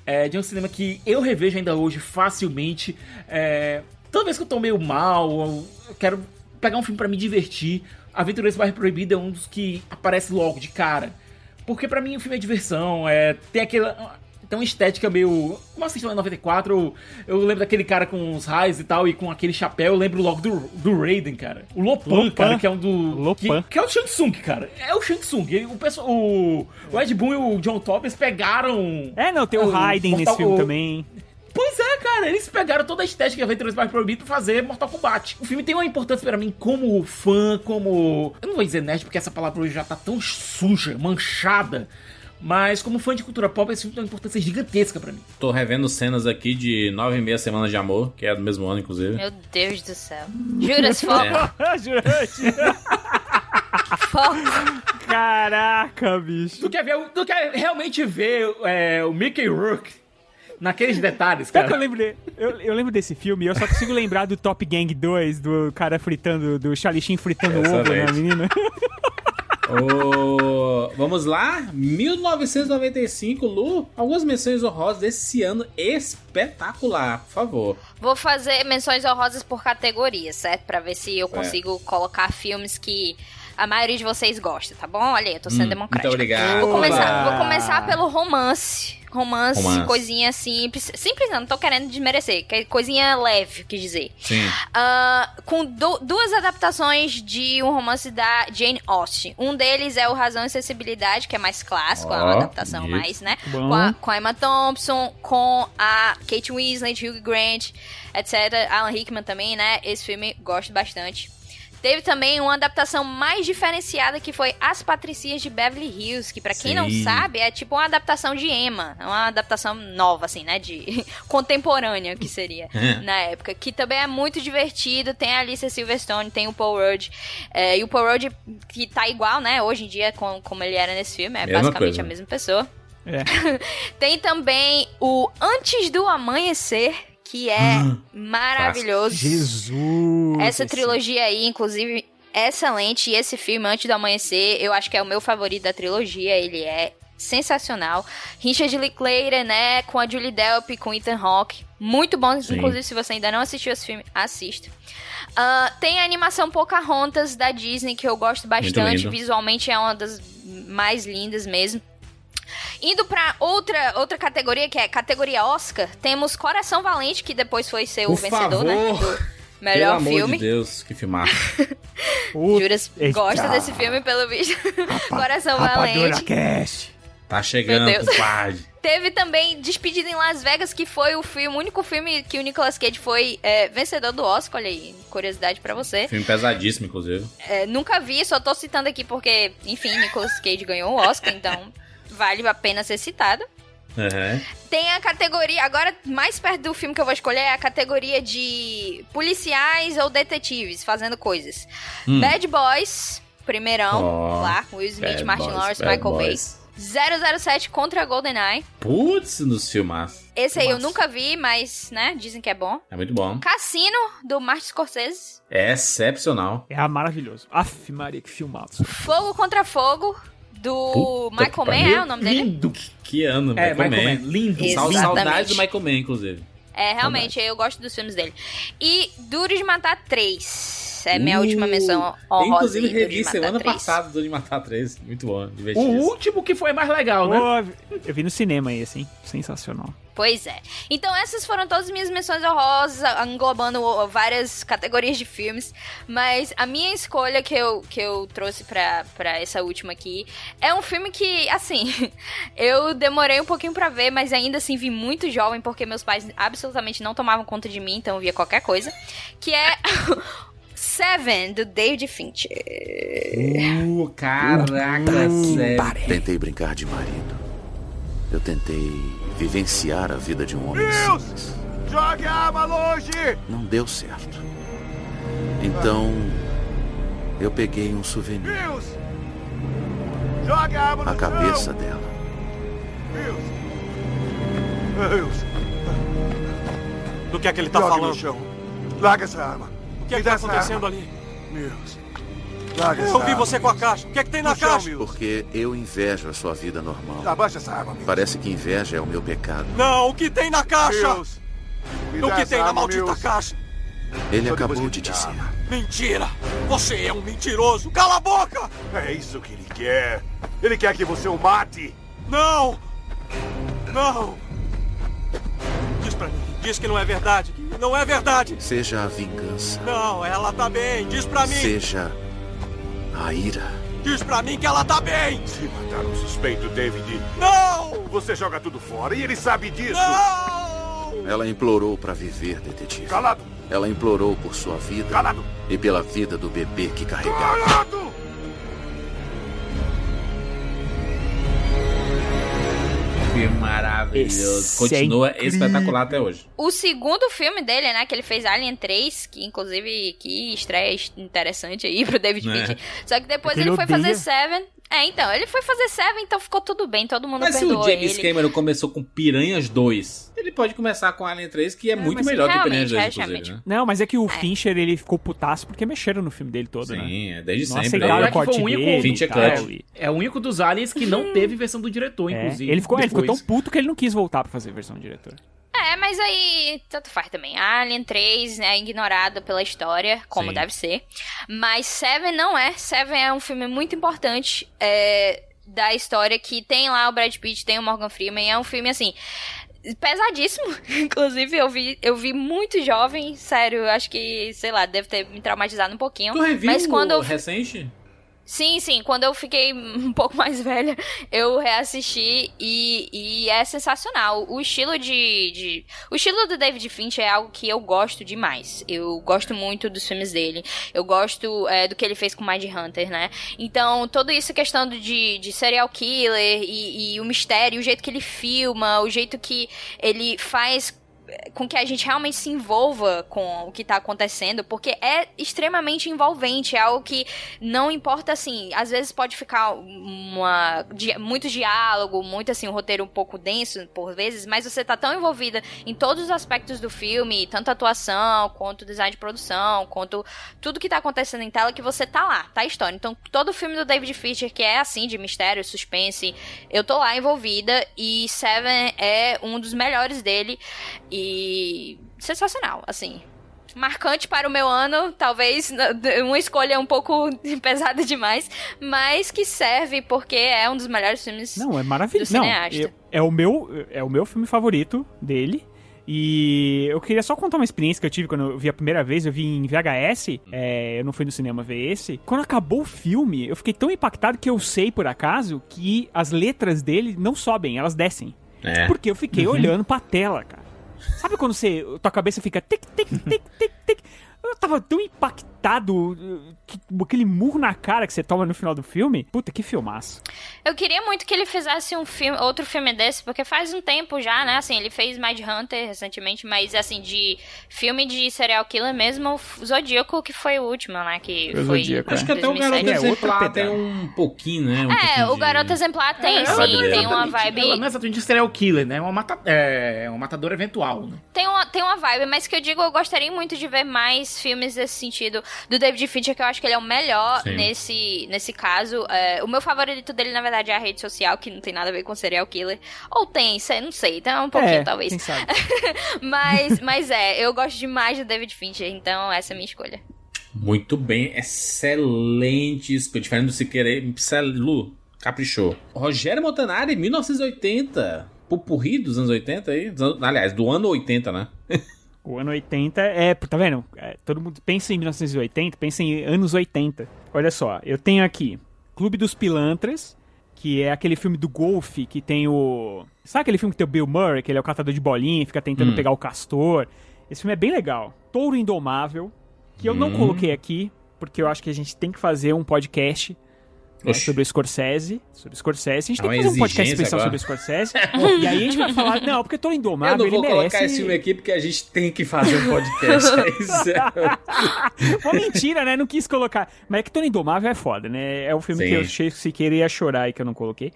É, de um cinema que eu revejo ainda hoje facilmente. É, toda vez que eu tô meio mal, eu quero pegar um filme pra me divertir. Aventureiros do Bairro Proibido é um dos que aparece logo de cara. Porque pra mim o filme é diversão, é, tem aquela. tem uma estética meio. Como assistiu em 94, eu, eu lembro daquele cara com os raios e tal, e com aquele chapéu, eu lembro logo do, do Raiden, cara. O Lopan, Lopan. cara, que é um do. Lopan. Que, que é o Shang Tsung, cara. É o Shang Tsung. Ele- o, pessoal, o, o Ed Boon e o John Tobias pegaram. É, não, tem o Raiden nesse filme o- também. Pois é, cara, eles pegaram toda a estética de Aventuras Mais Proibido pra fazer Mortal Kombat. O filme tem uma importância pra mim como fã, como. Eu não vou dizer nerd porque essa palavra hoje já tá tão suja, manchada. Mas como fã de cultura pop, esse filme tem uma importância gigantesca pra mim. Tô revendo cenas aqui de nove e meia semanas de amor, que é do mesmo ano, inclusive. Meu Deus do céu. Juras, foco. É. [LAUGHS] Foco. Caraca, bicho. Tu quer ver, tu quer realmente ver é, o Mickey Rourke naqueles detalhes, Sabe que eu cara? lembro, de- eu, eu lembro desse filme e eu só consigo lembrar do Top Gang 2, do cara fritando, do Charlie Sheen fritando ovo Excelente. na menina. [LAUGHS] Ô, vamos lá? 1995, Lu. Algumas menções honrosas desse ano espetacular, por favor. Vou fazer menções honrosas por categoria, certo? Pra ver se eu É. consigo colocar filmes que a maioria de vocês gosta, tá bom? Olha aí, eu tô sendo Hum, democrática. muito obrigado. Vou começar, vou começar pelo romance. Romance, Romance. coisinha simples. Simples não, não tô querendo desmerecer. que é Coisinha leve, quis dizer. Sim. Ah, com du- duas adaptações de um romance da Jane Austen. Um deles é o Razão e Sensibilidade, que é mais clássico, é uma adaptação bonito. mais, né? Bom. Com a, com a Emma Thompson, com a Kate Winslet, Hugh Grant, etc. Alan Rickman também, né? Esse filme gosto bastante. Teve também uma adaptação mais diferenciada que foi As Patricias de Beverly Hills, que pra quem não Sim. sabe é tipo uma adaptação de Emma, é uma adaptação nova assim, né, de [LAUGHS] contemporânea que seria É. na época, que também é muito divertido, tem a Alicia Silverstone, tem o Paul Rudd, é, e o Paul Rudd que tá igual, né, hoje em dia com, como ele era nesse filme, é Mesma basicamente coisa. a mesma pessoa. É. [LAUGHS] Tem também o Antes do Amanhecer, que é maravilhoso. Jesus. Essa trilogia aí, inclusive, é excelente. E esse filme, Antes do Amanhecer, eu acho que é o meu favorito da trilogia. Ele é sensacional. Richard Linklater, né? Com a Julie Delpy, com Ethan Hawke. Muito bom. Sim. Inclusive, se você ainda não assistiu esse filme, assista. Ah, tem a animação Pocahontas da Disney, que eu gosto bastante. Visualmente é uma das mais lindas mesmo. Indo pra outra, outra categoria, que é categoria Oscar, temos Coração Valente, que depois foi ser o vencedor, né? favor. do Melhor Pelo filme. amor de Deus, que filmaço. [LAUGHS] Juras Eita. gosta desse filme, pelo visto. [LAUGHS] Coração Valente. Cast. Tá chegando, Meu Deus. compadre. [LAUGHS] Teve também Despedida em Las Vegas, que foi o filme, o único filme que o Nicolas Cage foi é, vencedor do Oscar. Olha aí, curiosidade pra você. Filme pesadíssimo, inclusive. É, nunca vi, só tô citando aqui porque, enfim, Nicolas Cage ganhou o Oscar, então vale a pena ser citado. Uhum. Tem a categoria, agora mais perto do filme que eu vou escolher é a categoria de policiais ou detetives fazendo coisas. Hum. Bad Boys, primeirão, Ó, lá, Will Smith, Bad Martin Boys, Lawrence, Bad Michael Boys. Bay. 007 contra GoldenEye. Putz, nos filmaços. Esse aí eu nunca vi, mas, né, dizem que é bom. É muito bom. Cassino, do Martin Scorsese. É excepcional. É maravilhoso. Aff, Maria, que filmados. Fogo contra Fogo, do Puta Michael Mann, é o nome dele? Lindo. Que ano, É, Michael, Michael Mann. Lindo. Exatamente. Saudades do Michael Mann, inclusive. É, realmente, eu gosto dos filmes dele. E Duro de Matar 3. É minha última menção honrosa. Inclusive, Duro revi Matar semana 3. passada do de Matar 3. Muito bom, O divertido. último que foi mais legal, né? Pô, eu vi no cinema aí, assim. Sensacional. Pois é. Então essas foram todas as minhas menções honrosas, englobando várias categorias de filmes. Mas a minha escolha que eu, que eu trouxe pra, pra essa última aqui é um filme que, assim, [LAUGHS] eu demorei um pouquinho pra ver, mas ainda assim vi muito jovem, porque meus pais absolutamente não tomavam conta de mim, então eu via qualquer coisa. Que é [LAUGHS] Seven, do David Fincher. Uh, caraca, sério. Tentei brincar de marido. Eu tentei vivenciar a vida de um homem simples. Jogue a arma longe! Não deu certo. Então, eu peguei um souvenir. Deus! Jogue a arma no A cabeça chão! dela. Deus! Do que é que ele tá Jogue falando? no chão. Larga essa arma. O que é que tá essa acontecendo arma. ali? Deus. Larga essa Eu vi arma. você com a caixa. O que é que tem na caixa? Porque eu invejo a sua vida normal. Abaixa essa arma, Mills. Parece que inveja é o meu pecado. Não, o que tem na caixa? Mills. O que tem na maldita Mills. caixa? Ele Só acabou de dizer. Mentira! Você é um mentiroso! Cala a boca! É isso que ele quer. Ele quer que você o mate. Não! Não! Diz pra mim, diz que não é verdade, que não é verdade! Seja a vingança. Não, ela tá bem, diz pra mim! Seja a ira. Diz pra mim que ela tá bem! Se matar um suspeito, David, Não! você joga tudo fora e ele sabe disso! Não! Ela implorou para viver, detetive. Calado! Ela implorou por sua vida Calado! e pela vida do bebê que carregava. Calado! Filme maravilhoso. Esse Continua é espetacular até hoje. O segundo filme dele, né, que ele fez Alien 3, que inclusive que estreia interessante aí pro David É. Fincher. Só que depois É que ele ele foi fazer Seven. É, então, ele foi fazer Seven, então ficou tudo bem, todo mundo Mas se o perdoou James ele. Cameron começou com Piranhas 2, ele pode começar com Alien 3, que é, muito mas melhor que Piranhas 2, realmente. inclusive, né? Não, mas é que o Fincher, ele ficou putaço porque mexeram no filme dele todo, né? Sim, é desde Não sempre. aceitaram Ele- o corte foi o único- dele Fincher tal, Cut. e- É o único dos aliens que não teve versão do diretor, é, inclusive. ele, ficou, ele ficou tão puto que ele não quis voltar pra fazer a versão do diretor. Mas aí tanto faz também. Alien 3 é ignorado pela história, como Sim. deve ser. Mas Seven não é. Seven é um filme muito importante é, da história que tem lá o Brad Pitt, tem o Morgan Freeman. É um filme assim. Pesadíssimo, [LAUGHS] inclusive eu vi, eu vi muito jovem, sério, acho que, sei lá, deve ter me traumatizado um pouquinho. Tu reviu mas quando eu, recente? Sim, sim. Quando eu fiquei [LAUGHS] um pouco mais velha, eu reassisti e, e é sensacional. O estilo de, de- O estilo do David Fincher é algo que eu gosto demais. Eu gosto muito dos filmes dele. Eu gosto é, do que ele fez com Mind Hunter, né? Então, tudo isso questão de, de serial killer e, e o mistério, o jeito que ele filma, o jeito que ele faz com que a gente realmente se envolva com o que tá acontecendo, porque é extremamente envolvente, é algo que não importa assim, às vezes pode ficar uma muito diálogo, muito assim, um roteiro um pouco denso por vezes, mas você tá tão envolvida em todos os aspectos do filme, tanto atuação, quanto design de produção, quanto tudo que tá acontecendo em tela que você tá lá, tá a história. Então, todo filme do David Fincher que é assim de mistério, suspense, eu tô lá envolvida e Seven é um dos melhores dele e sensacional, assim. Marcante para o meu ano, talvez uma escolha um pouco [LAUGHS] pesada demais, mas que serve porque é um dos melhores filmes Não, é maravilhoso. Não, eu- é, o meu, é o meu filme favorito dele. E eu queria só contar uma experiência que eu tive quando eu vi a primeira vez. Eu vi em VHS, é, eu não fui no cinema ver esse. Quando acabou o filme, eu fiquei tão impactado que eu sei, por acaso, que as letras dele não sobem, elas descem. É. Porque eu fiquei Uhum. olhando pra tela, cara. Sabe quando você, tua cabeça fica tic, tic, tic, tic, tic? Eu tava tão impactado, uh, que, aquele murro na cara que você toma no final do filme. Puta, que filmaço. Eu queria muito que ele fizesse um filme, outro filme desse, porque faz um tempo já, né? Assim, ele fez Mind Hunter recentemente, mas assim, de filme de serial killer mesmo, o Zodíaco, que foi o último, né? Que O foi. Zodíaco, Acho que até o 2007. Garoto É, Exemplar tem um pouquinho, né? Um É, pouquinho o de- Garoto Exemplar tem, Ela sim, é tem uma vibe. Ela não é exatamente de serial killer, né? É uma, mata, é uma matadora eventual, né? Tem uma, tem uma vibe, mas que eu digo, eu gostaria muito de ver mais filmes desse sentido do David Fincher, que eu acho que ele é o melhor Sim. nesse, nesse caso. É, o meu favorito dele, na verdade, é a rede social, que não tem nada a ver com serial killer. Ou tem, sei, não sei, então um pouquinho, É, talvez. quem sabe. [LAUGHS] mas, mas é, eu gosto demais do David Fincher, então essa é a minha escolha. Muito bem, excelente escolha. Diferente do Siqueira, Lu, caprichou. Rogério Montanari, 1980. Pupurri dos anos 80 aí. Aliás, do ano 80, né? [LAUGHS] O ano 80 é, tá vendo? É, todo mundo pensa em 1980, pensa em anos 80. Olha só, eu tenho aqui Clube dos Pilantras, que é aquele filme do golfe que tem o. Sabe aquele filme que tem o Bill Murray, que ele é o catador de bolinha, fica tentando Hum. pegar o castor? Esse filme é bem legal. Touro Indomável, que eu não Hum. coloquei aqui, porque eu acho que a gente tem que fazer um podcast. Né, sobre o Scorsese. Sobre o Scorsese. A gente É tem que fazer um podcast especial agora. sobre o Scorsese. [LAUGHS] e aí a gente vai falar. Não, porque Touro Eu Indomável, não ele vou merece. colocar esse filme aqui porque a gente tem que fazer um podcast. É isso. [LAUGHS] Uma mentira, né? Não quis colocar. Mas é que Tony Indomável é foda, né? É um filme Sim. que eu achei que Siqueira ia chorar e que eu não coloquei.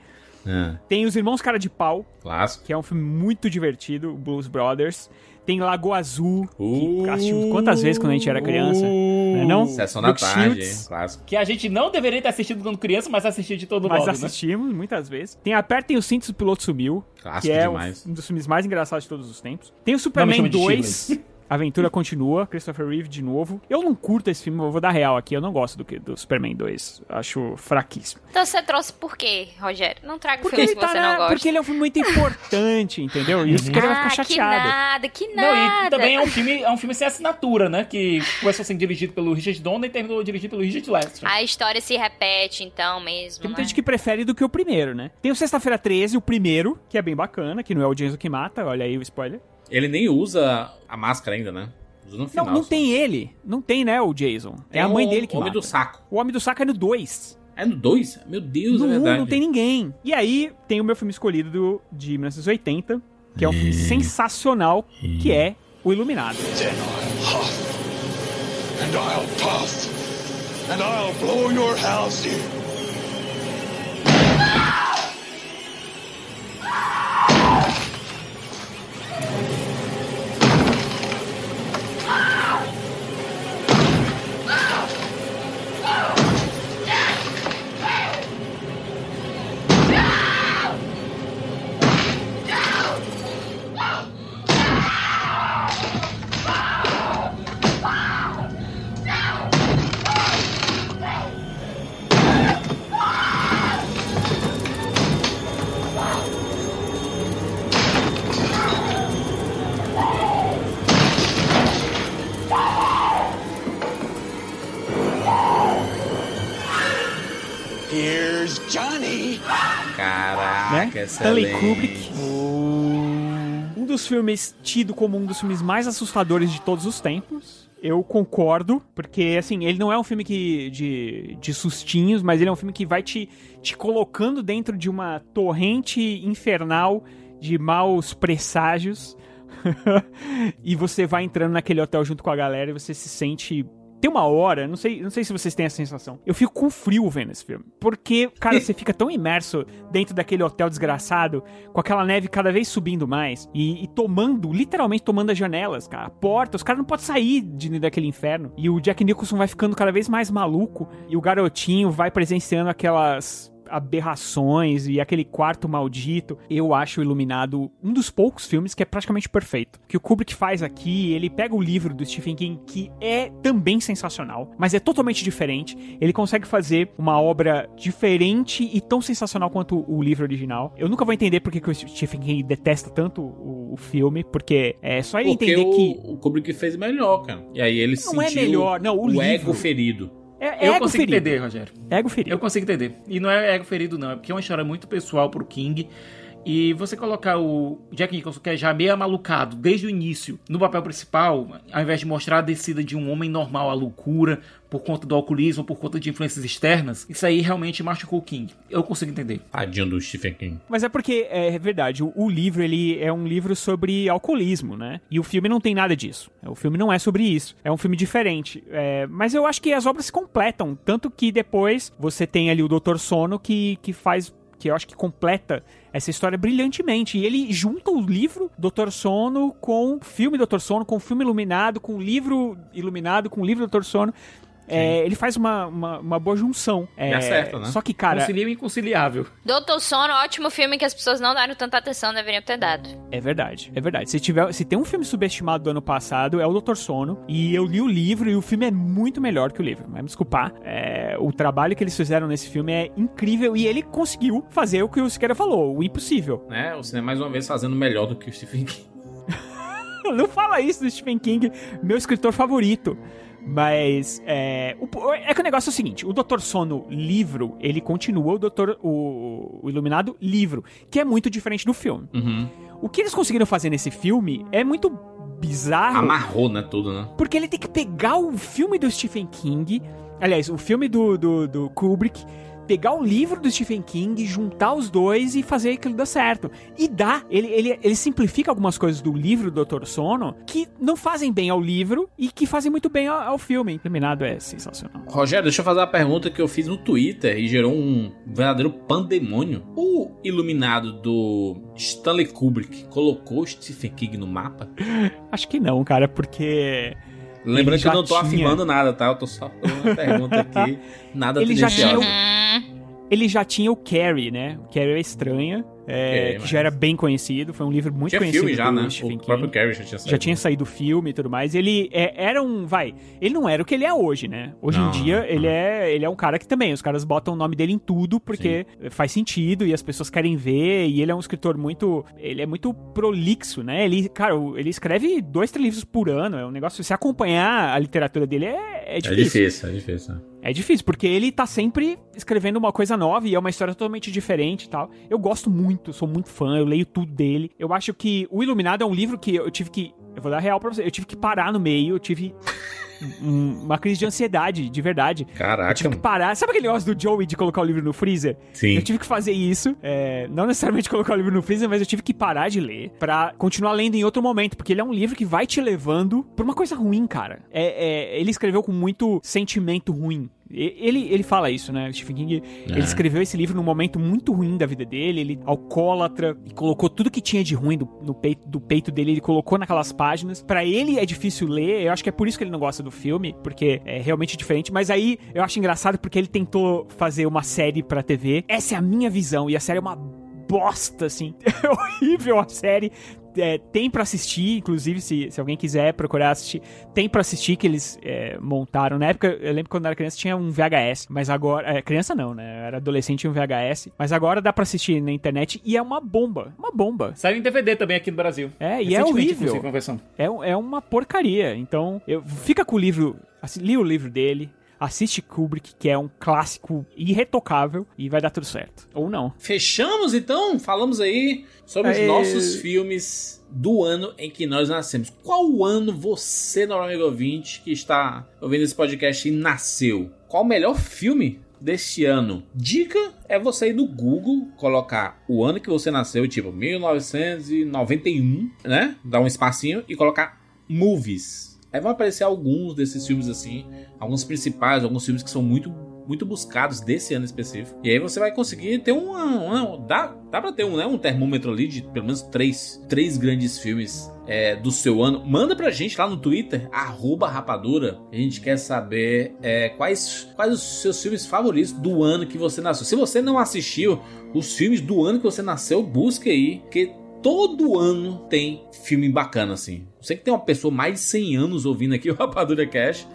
Ah, Tem Os Irmãos Cara de Pau, clássico. que é um filme muito divertido, o Blues Brothers. Tem Lagoa Azul, que Uh, assistimos quantas vezes quando a gente era criança? Não é não? Sessão da tarde, Shields, hein? Clássico. Que a gente não deveria ter assistido quando criança, mas assistiu de todo Mas modo, né? assistimos muitas vezes. Tem Apertem os Cintos, o Piloto Sumiu. Clássico que é demais. um dos filmes mais engraçados de todos os tempos. Tem o Superman chama de 2. A aventura continua, Christopher Reeve de novo. Eu não curto esse filme, eu vou dar real aqui. Eu não gosto do, que- do Superman 2. Acho fraquíssimo. Então você trouxe por quê, Rogério? Não traga Porque filmes que tá você na- não gosta. porque ele é um filme muito importante, entendeu? E isso que ele vai ah, ficar que chateado. nada, que Não, nada. e também é um filme, é um filme sem assinatura, né? Que começou sendo dirigido pelo Richard Donner e terminou dirigido pelo Richard Lester. A história se repete, então, mesmo. Tem muita né? gente que prefere do que o primeiro, né? Tem o Sexta-feira 13, o primeiro, que é bem bacana, que não é o Jason que mata, olha aí o spoiler. Ele nem usa a máscara ainda, né? Usa no final. Não, não só. tem ele. Não tem, né, o Jason. É Tem a mãe o dele que Homem mata. do Saco. O Homem do Saco é no 2. É no 2? Meu Deus, No é 1 verdade. não tem ninguém. E aí, tem o meu filme escolhido do, de 1980, que é um filme sensacional, que é O Iluminado. And I'll puff. And I'll blow your house in. Here's Johnny. Caraca, né? Stanley. Kubrick. Um dos filmes tido como um dos filmes mais assustadores de todos os tempos. Eu concordo, porque assim, ele não é um filme que, de, de sustinhos, mas ele é um filme que vai te, te colocando dentro de uma torrente infernal de maus presságios. [LAUGHS] e você vai entrando naquele hotel junto com a galera e você se sente. Tem uma hora, não sei, não sei se vocês têm essa sensação. Eu fico com frio vendo esse filme. Porque, cara, você fica tão imerso dentro daquele hotel desgraçado, com aquela neve cada vez subindo mais, e, e tomando, literalmente tomando as janelas, cara. A porta, os caras não podem sair de daquele inferno. E o Jack Nicholson vai ficando cada vez mais maluco, e o garotinho vai presenciando aquelas aberrações e aquele quarto maldito. Eu acho o Iluminado um dos poucos filmes que é praticamente perfeito. O que o Kubrick faz aqui, ele pega o livro do Stephen King, que é também sensacional, mas é totalmente diferente. Ele consegue fazer uma obra diferente e tão sensacional quanto o livro original. Eu nunca vou entender porque que o Stephen King detesta tanto o, o filme, porque é só ele Porque entender o, que o Kubrick fez melhor, cara. E aí ele Não é sentiu melhor, não, o o livro. ego ferido. É eu ego consigo ferido. entender, Rogério. Ego ferido. Eu consigo entender. E não é ego ferido, não. É porque é uma história muito pessoal pro King. E você colocar o Jack Nicholson, que é já meio amalucado desde o início, no papel principal, ao invés de mostrar a descida de um homem normal à loucura, por conta do alcoolismo, por conta de influências externas, isso aí realmente machucou o King. Eu consigo entender. Tadinho do Stephen King. Mas é porque, é verdade, o, o livro ele é um livro sobre alcoolismo, né? E o filme não tem nada disso. O filme não é sobre isso. É um filme diferente. É, mas eu acho que as obras se completam. Tanto que depois você tem ali o Dr. Sono que, que faz. Que eu acho que completa essa história brilhantemente. E ele junta o livro Dr. Sono com o filme Dr. Sono, com o filme iluminado, com o livro iluminado, com o livro Dr. Sono. É, ele faz uma, uma, uma boa junção. É, Dá certo, né? Só que, cara. Concilia o inconciliável. Doutor Sono, ótimo filme que as pessoas não deram tanta atenção, deveriam ter dado. É verdade, é verdade. Se, tiver, se tem um filme subestimado do ano passado, é o Doutor Sono. E eu li o livro e o filme é muito melhor que o livro. Vai me desculpar. É, o trabalho que eles fizeram nesse filme é incrível e ele conseguiu fazer o que o Siqueira falou, o impossível. Né? O cinema mais uma vez fazendo melhor do que o Stephen King. [LAUGHS] Não fala isso do Stephen King, meu escritor favorito. Mas é, o, é que o negócio é o seguinte: o Doutor Sono livro, ele continua o Doutor o, o Iluminado livro, que é muito diferente do filme. Uhum. O que eles conseguiram fazer nesse filme é muito bizarro. Amarrou, né? Tudo, né? Porque ele tem que pegar o filme do Stephen King, aliás, o filme do, do, do Kubrick, pegar o livro do Stephen King, juntar os dois e fazer aquilo dar certo. E dá. Ele, ele, ele simplifica algumas coisas do livro do Dr. Sono que não fazem bem ao livro e que fazem muito bem ao, ao filme. Iluminado é sensacional. Rogério, deixa eu fazer uma pergunta que eu fiz no Twitter e gerou um verdadeiro pandemônio. O iluminado do Stanley Kubrick colocou Stephen King no mapa? [LAUGHS] Acho que não, cara, porque. Lembrando que eu não tô tinha- afirmando nada, tá? Eu tô só fazendo uma pergunta aqui. Nada Ele já tinha o- Ele já tinha o Carrie, né? O Carrie é estranha. É, Ok, que já era bem conhecido. Foi um livro muito Tinha conhecido filme já, né? Stephen O King. próprio Carrie já tinha saído. Já tinha saído o filme e tudo mais. Ele é- era um, vai, ele não era o que ele é hoje, né? Hoje Não, em dia ele é, ele é um cara que também os caras botam o nome dele em tudo porque faz sentido e as pessoas querem ver e ele é um escritor muito, ele é muito prolixo, né? Ele, cara, ele escreve dois, três livros por ano. É um negócio. Se acompanhar a literatura dele é, é É difícil. difícil, é difícil. É difícil, porque ele tá sempre escrevendo uma coisa nova e é uma história totalmente diferente e tal. Eu gosto muito, sou muito fã, eu leio tudo dele. Eu acho que O Iluminado é um livro que eu tive que. Eu vou dar real pra você. Eu tive que parar no meio, eu tive um- uma crise de ansiedade, de verdade. Caraca. Eu tive que parar. Sabe aquele negócio do Joey de colocar o livro no freezer? Sim. Eu tive que fazer isso. é, não necessariamente colocar o livro no freezer, mas eu tive que parar de ler pra continuar lendo em outro momento. Porque ele é um livro que vai te levando pra uma coisa ruim, cara. É, é, ele escreveu com muito sentimento ruim. Ele, ele fala isso, né? O Stephen King, ele É. escreveu esse livro num momento muito ruim da vida dele. Ele alcoólatra e colocou tudo que tinha de ruim do, no peito, do peito dele, ele colocou naquelas páginas. Pra ele é difícil ler, eu acho que é por isso que ele não gosta do filme, porque é realmente diferente. Mas aí eu acho engraçado porque ele tentou fazer uma série pra TV. Essa é a minha visão, e a série é uma bosta, assim. [LAUGHS] É horrível a série. É, tem pra assistir, inclusive, se, se alguém quiser procurar assistir, tem pra assistir que eles é, montaram. Na época, eu lembro que quando eu era criança tinha um VHS, mas agora. é, criança não, né? Eu era adolescente e um VHS. Mas agora dá pra assistir na internet e é uma bomba. Uma bomba. Saiu em DVD também aqui no Brasil. É, e é horrível. É, é uma porcaria. Então, eu, fica com o livro. Assim, li o livro dele. Assiste Kubrick, que é um clássico irretocável, e vai dar tudo certo. Ou não. Fechamos então? Falamos aí sobre os nossos filmes do ano em que nós nascemos. Qual ano você, nosso amigo ouvinte, que está ouvindo esse podcast, nasceu? Qual o melhor filme deste ano? Dica é você ir no Google, colocar o ano que você nasceu, tipo 1991, né? Dar um espacinho e colocar movies. Aí vão aparecer alguns desses filmes assim, alguns principais, alguns filmes que são muito muito buscados desse ano específico. E aí você vai conseguir ter uma- dá, dá para ter um, né, um termômetro ali de pelo menos três, três grandes filmes é, do seu ano. Manda pra gente lá no Twitter rapadura. A gente quer saber é, quais quais os seus filmes favoritos do ano que você nasceu. Se você não assistiu os filmes do ano que você nasceu, busque aí, que todo ano tem filme bacana, assim. Sei que tem uma pessoa mais de 100 anos ouvindo aqui [LAUGHS] o Rapadura Cash.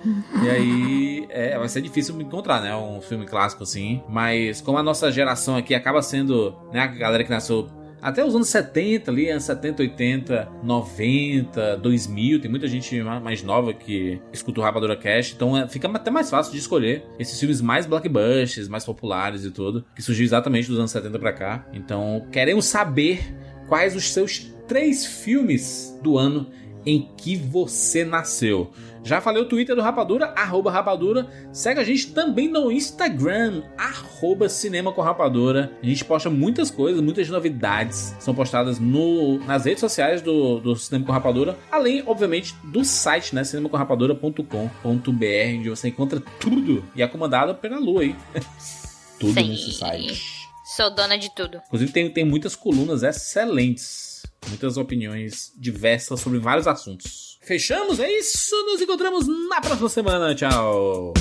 e aí é, vai ser difícil encontrar, né? Um filme clássico assim. Mas como a nossa geração aqui acaba sendo, né? A galera que nasceu até os anos 70 ali, anos 70, 80, 90, 2000, tem muita gente ma- mais nova que escuta o Rapadura Cash, então é, fica até mais fácil de escolher esses filmes mais blockbusters, mais populares e tudo, que surgiu exatamente dos anos 70 pra cá. Então, queremos saber quais os seus três filmes do ano em que você nasceu. Já falei o Twitter do Rapadura, arroba Rapadura. Segue a gente também no Instagram, arroba Cinema com Rapadura. A gente posta muitas coisas, muitas novidades são postadas no, nas redes sociais do, do Cinema com Rapadura. Além, obviamente, do site, né? cinemacorrapadura.com.br, onde você encontra tudo. E é comandado pela Lu aí. [LAUGHS] tudo Sim. nesse site. Sou dona de tudo. Inclusive tem, tem muitas colunas excelentes, muitas opiniões diversas sobre vários assuntos. Fechamos? É isso? Nos encontramos na próxima semana. Tchau!